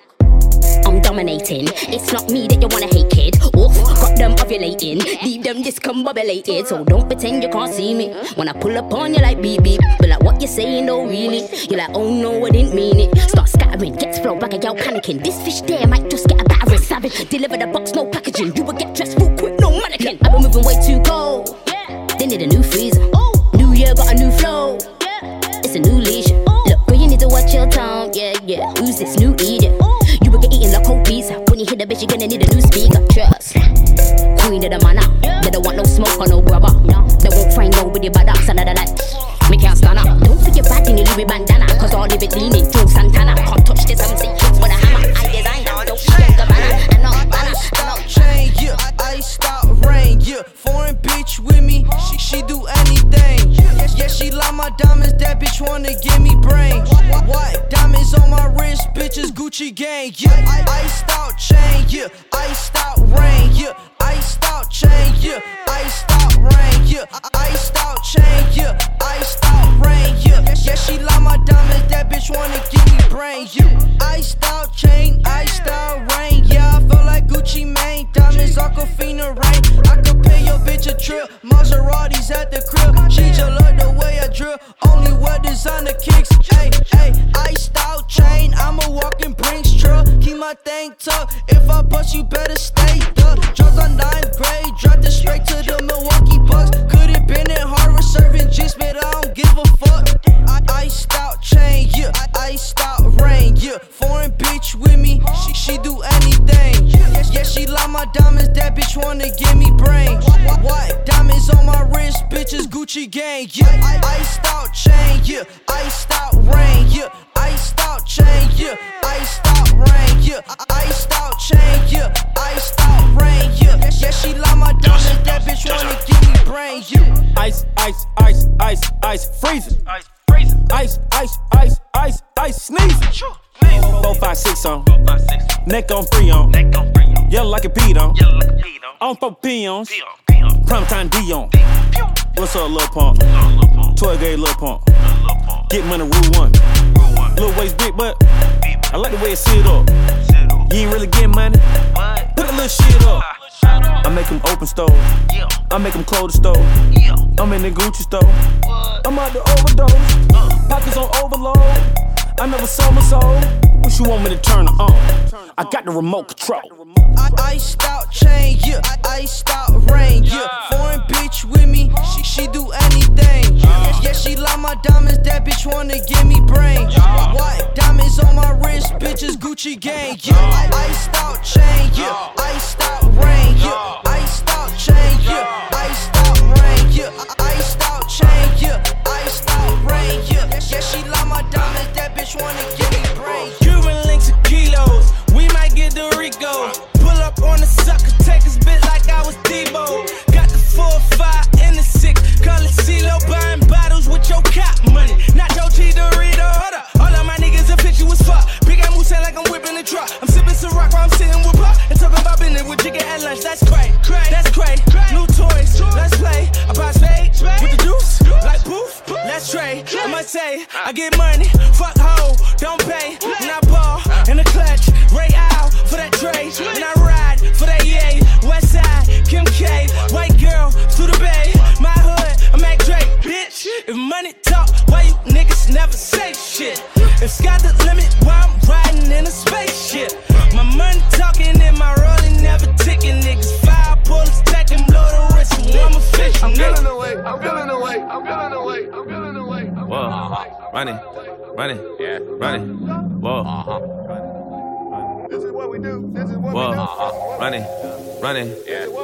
I'm dominating. It's not me that you wanna hate, kid. Oof, got them ovulating. Leave them discombobulated. So don't pretend you can't see me. When I pull up on you like beep beep. But like what you saying, no really. You're like, oh no, I didn't mean it. Start scattering, gets flow back at y'all panicking. This fish there might just get a battering. Savage, deliver the box, no packaging. You will get dressed real quick, no mannequin. I've been moving way too cold. Yeah, they need a new freezer. Oh, new year got a new flow. Yeah, it's a new leash. Oh. Look, girl, you need to watch your tone. Yeah, yeah. Who's this new eater? You will like cold pizza. When you hit the bitch, you're gonna need a new speaker. Trust. Queen of the manor. They don't want no smoke or no grubber. They won't find nobody but us another life. Me can't stand up. Don't forget bad in your Louis bandana. Cause all of it leaning. Joe Santana. Can't touch this MC. Hits with a hammer. I design. Don't get the banner. And not banner. stop chain, yeah. I stop rain, yeah. Foreign bitch with me, she, she do she like my diamonds, that bitch wanna give me brain. What? Diamonds on my wrist, bitches Gucci gang, yeah. I, I stop chain, yeah. I stop rain, yeah. I stop chain, yeah. I stop rain, yeah. I stop chain, yeah. I stop rain, yeah. Yeah, she like my diamonds, that bitch wanna give me brain, yeah. I stop chain, I stop rain, yeah. I feel like Gucci Mane, diamonds, Aquafina rain. I could pay your bitch a trip, Maseratis way I drill, only wear designer kicks. Hey, hey, iced out chain, I'm a walking Brinks truck. Keep my thing tucked. If I bust, you better stay duck. Drugs on ninth grade, dropped it straight to the Milwaukee Bucks. Could have been in Harvard serving just but I don't give a fuck. I iced out chain, yeah. I iced out rain, yeah. Foreign bitch with me, she, she do anything. Yeah, she like my diamonds, that bitch wanna give me brain. What? Diamonds on my wrist, bitches Gucci gang, yeah. I iced out chain, yeah. Iced out rain, yeah. Iced out chain, yeah. Iced out rain, yeah. Iced out chain, yeah. Iced out rain, yeah. Yeah, she like my diamonds, that bitch wanna give me brain, yeah. Ice, ice, ice, ice, ice, freezing. Ice, freezing. Ice, ice, ice, ice, ice, sneezing. Four, five, six on. Neck on free on. Yellow like a beat on. On four peons. Prime time Dion. What's up, Lil Pump? Toy gay Lil Pump. Get money, rule one. Lil waist big, but I like the way it sit up. You ain't really getting money. Put a little shit up. I make them open stove. I make them close the stove. I'm in the Gucci store. I'm out the overdose. Pockets on overload. I never sold my soul. What you want me to turn her on? I got the remote control. Iced out chain, yeah. I iced out rain, yeah. Foreign bitch with me, she, she do anything. Yeah, she love my diamonds, that bitch wanna give me brain. What? Diamonds on my wrist, bitches Gucci gang, yeah. I iced out chain, yeah. Iced out rain, yeah. Iced out chain, yeah. Iced out rain, yeah. Iced out chain, yeah. Iced out rain, yeah. Yeah, she love my diamonds, that bitch wanna give me brain. Cuban links and kilos. We might get the Rico. Say, ah. I get money. Fuck hoe. Don't pay. And I ball in the clutch. Ray out for that trade. And I ride for that yay. West side. Kim K. White girl to the bay. My hood. I'm at Drake. Bitch. If money talk, why you niggas never say shit? If sky's the limit, why I'm riding in a spaceship? My money talking and my rolling never ticking. Niggas fire bullets, take them, blow the wrist, and I'm a fish. I'm feeling the way, I'm feeling the way, I'm feeling the way, I'm feeling the way. Whoa, running, running, yeah, running. Whoa, This is what we do. This is what whoa, we do. running, running,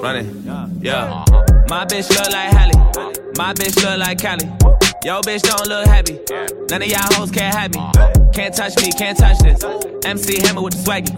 running, yeah. Uh-huh. My bitch look like Halle, my bitch look like Cali. Yo, bitch don't look happy. None of y'all hoes can't have me. Uh-huh. Can't touch me, can't touch this. MC Hammer with the swaggy.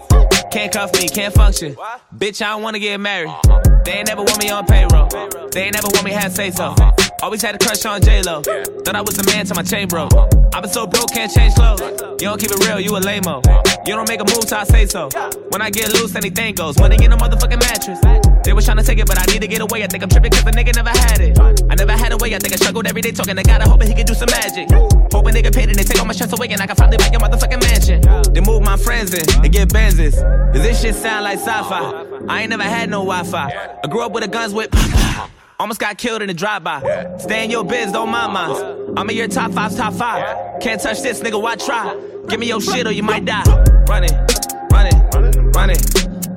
Can't cuff me, can't function. Bitch, I don't wanna get married. Uh-huh. They ain't never want me on payroll. They ain't never want me have say so. Always had a crush on J Lo. Thought I was the man till my chain broke. I been so broke, can't change clothes. You don't keep it real, you a lame-o. You don't make a move till I say so. When I get loose, anything goes. Money in a motherfucking mattress. They was tryna take it, but I need to get away. I think I'm tripping cause the nigga never had it. I never had a way, I think I struggled every day talking to God. I hoping he could do some magic. Hoping nigga paid and they take all my stress away and I can finally buy your motherfucking mansion. They move my friends in, they get Benzes. This shit sound like sci-fi. I ain't never had no Wi-Fi. I grew up with a guns with Almost got killed in the drive-by. Stay in your biz, don't mind mine. I'm in your top five, top five. Can't touch this, nigga, why try? Give me your shit or you might die. Running, running, running,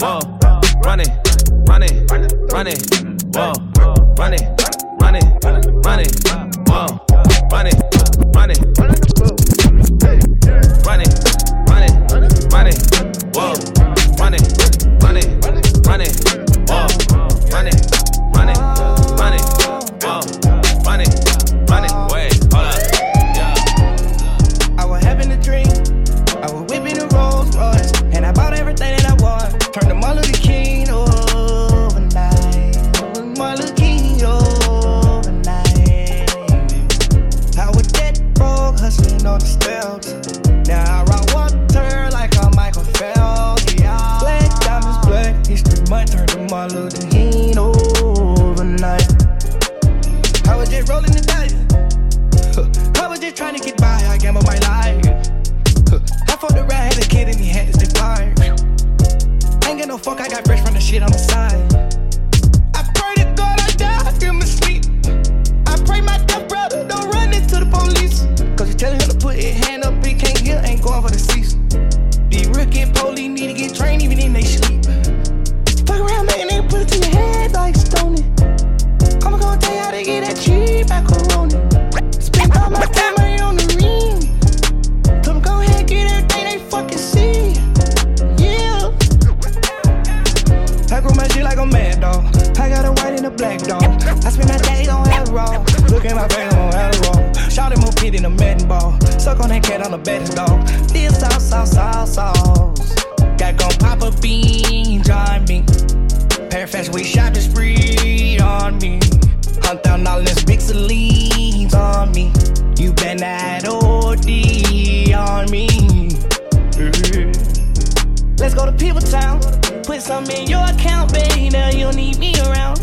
whoa, running, running, running, whoa, running, running, running, whoa, running, running, running, running, running, whoa, black dog. I spend my days on raw. Look at my face on. Shout him more pit in a Madden ball. Suck on that cat on the baddest dog. This sauce, sauce, sauce, sauce. Got gon' pop a bean, join me. Pair fashion, we shot the spree on me. Hunt down all this big Celines on me. You been that OD on me. Let's go to People Town. Put some in your account, baby. Now you don't need me around.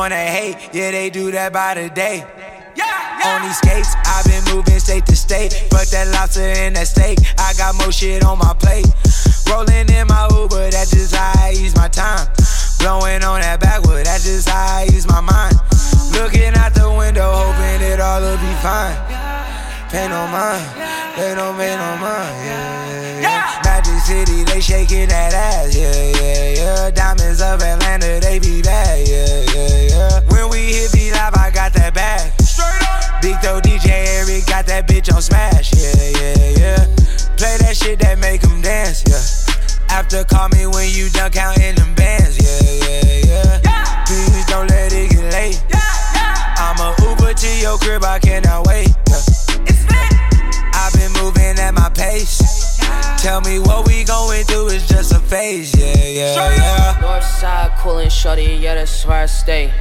Wanna hate, yeah, they do that by the day. Stay.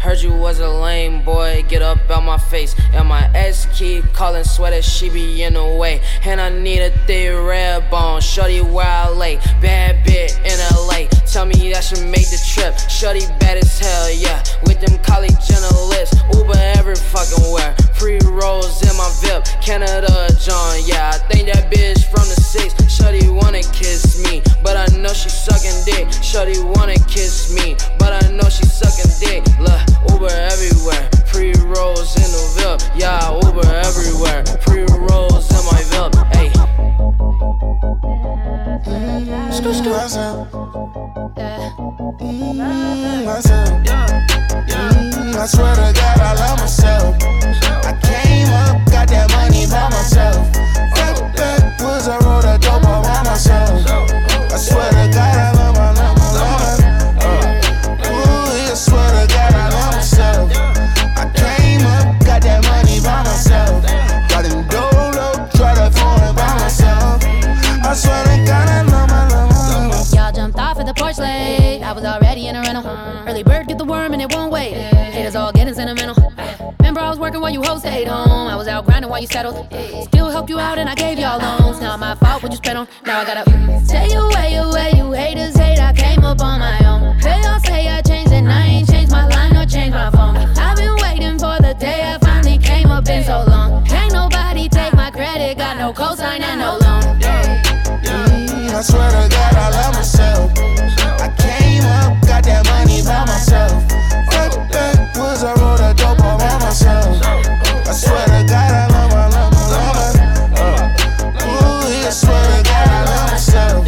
Heard you was a lame boy, get up out my face. And my ex keep calling sweater, she be in the way. And I need a thick red bone, shorty where I lay. Bad bit in LA, tell me that should make the trip. Shorty bad as hell, yeah. With them college journalists, Uber every fucking where. Pre rolls in my VIP, Canada John, yeah. I think that bitch from the six. Shorty wanna kiss me, but I know she sucking dick. Shorty wanna kiss me, but I know she sucking dick. Look, Uber everywhere, pre rolls in the VIP, yeah. Uber everywhere, pre rolls in my VIP, hey. Myself. Mm, myself. Mm, I swear to God, I love myself. I came up, got that money by myself. Fat backwards, I wrote a dope by myself. I swear Early bird get the worm and it won't wait. Haters all getting sentimental. Remember I was working while you hoes stayed home. I was out grinding while you settled. Still helped you out and I gave y'all loans. Not my fault what you spent on. Now I gotta stay away, away. You haters hate. I came up on my own. They all say I changed and I ain't changed my line or changed my phone. I've been waiting for the day I finally came up in so long. Can't nobody take my credit. Got no cosign and no loan. Mm, I swear to God, I love myself money by myself. Fuck that was I wrote a dope all by myself. I swear to God, I love my love my love. Uh, ooh, I swear to God, I love myself.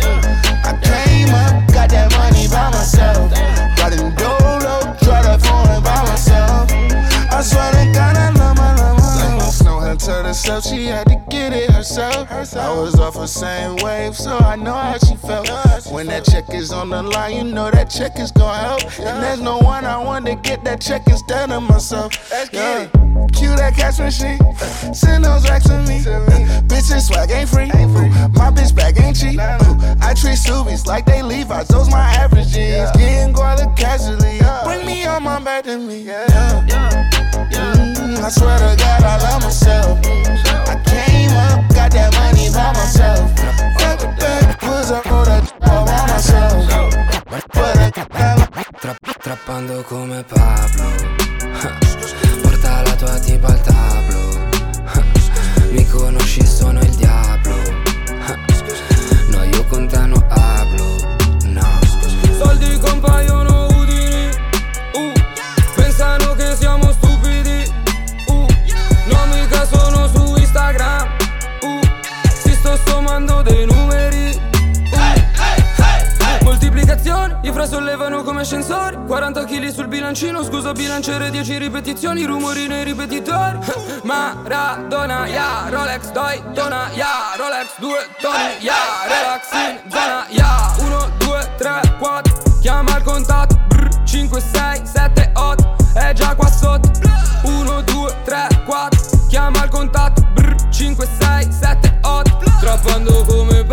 I came up, got that money by myself. Riding dolo, try to phone by myself. I swear to God, I love my love my love. Snow her to herself, she had to get it herself. I was off the same wave, so I know how she felt. When that check is on the line, you know that check is gonna help. And there's no one I want to get that check instead of myself. Yeah. Cue that cash machine, send those racks to me. Bitches swag ain't free. My bitch bag ain't cheap. I treat Subies like they Levi's, those my average jeans. Getting guala casually. Bring me on my back to me. Yeah. Mm, I swear to God, I love myself. By myself. Got the back, was up for that all by myself. But I Tra- trappando come Pablo Porta la tua tipa al tablo Mi conosci, sono il diavolo No, io con te non hablo No Soldi compaiono Moltiplicazione, i fra sollevano come ascensori. 40 kg sul bilancino, scusa bilanciere 10 ripetizioni. Rumori nei ripetitori. Maradona, ya, Rolex, doi, tona, ya Rolex, due toni, ya Relax in zona, ya. 1, 2, 3, 4 Chiama il contatto, brr, 5, 6, 7, 8 È già qua sotto. 1, 2, 3, 4 Chiama il contatto, brr, 5, 6, 7, 8 Trappando come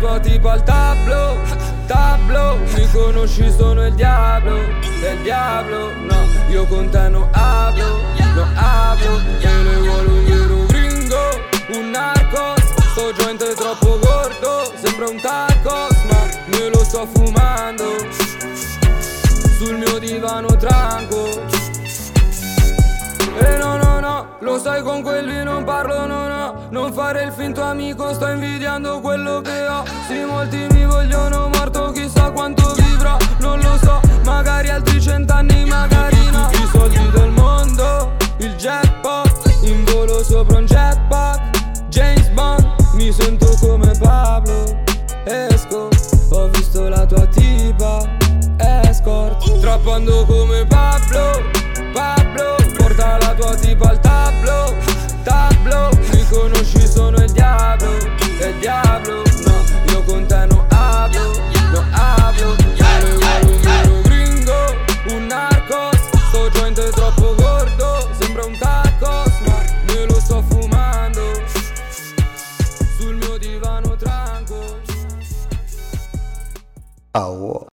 tua tipa al tablo Tablo. Mi conosci sono il diavolo Del diavolo. No, io con te non hablo Non hablo Me ne vuole un vero gringo Un narcos. Sto è troppo gordo Sembra un tacos Ma me lo sto fumando. Sul mio divano tranco. E no lo sai con quelli non parlo no no. Non fare il finto amico, sto invidiando quello che ho. Sì molti mi vogliono morto, chissà quanto vivrò. Non lo so, magari altri cent'anni, magari no. I soldi del mondo, il jackpot In volo sopra un jetpack James Bond, mi sento come Pablo Esco, ho visto la tua tipa Escort, trappando come Pablo, del diablo No, io con te no hablo, no hablo Io gringo, un narcos. Sto joint è troppo gordo, sembra un tacos Ma me lo sto fumando. Sul mio divano tranquillo Ciao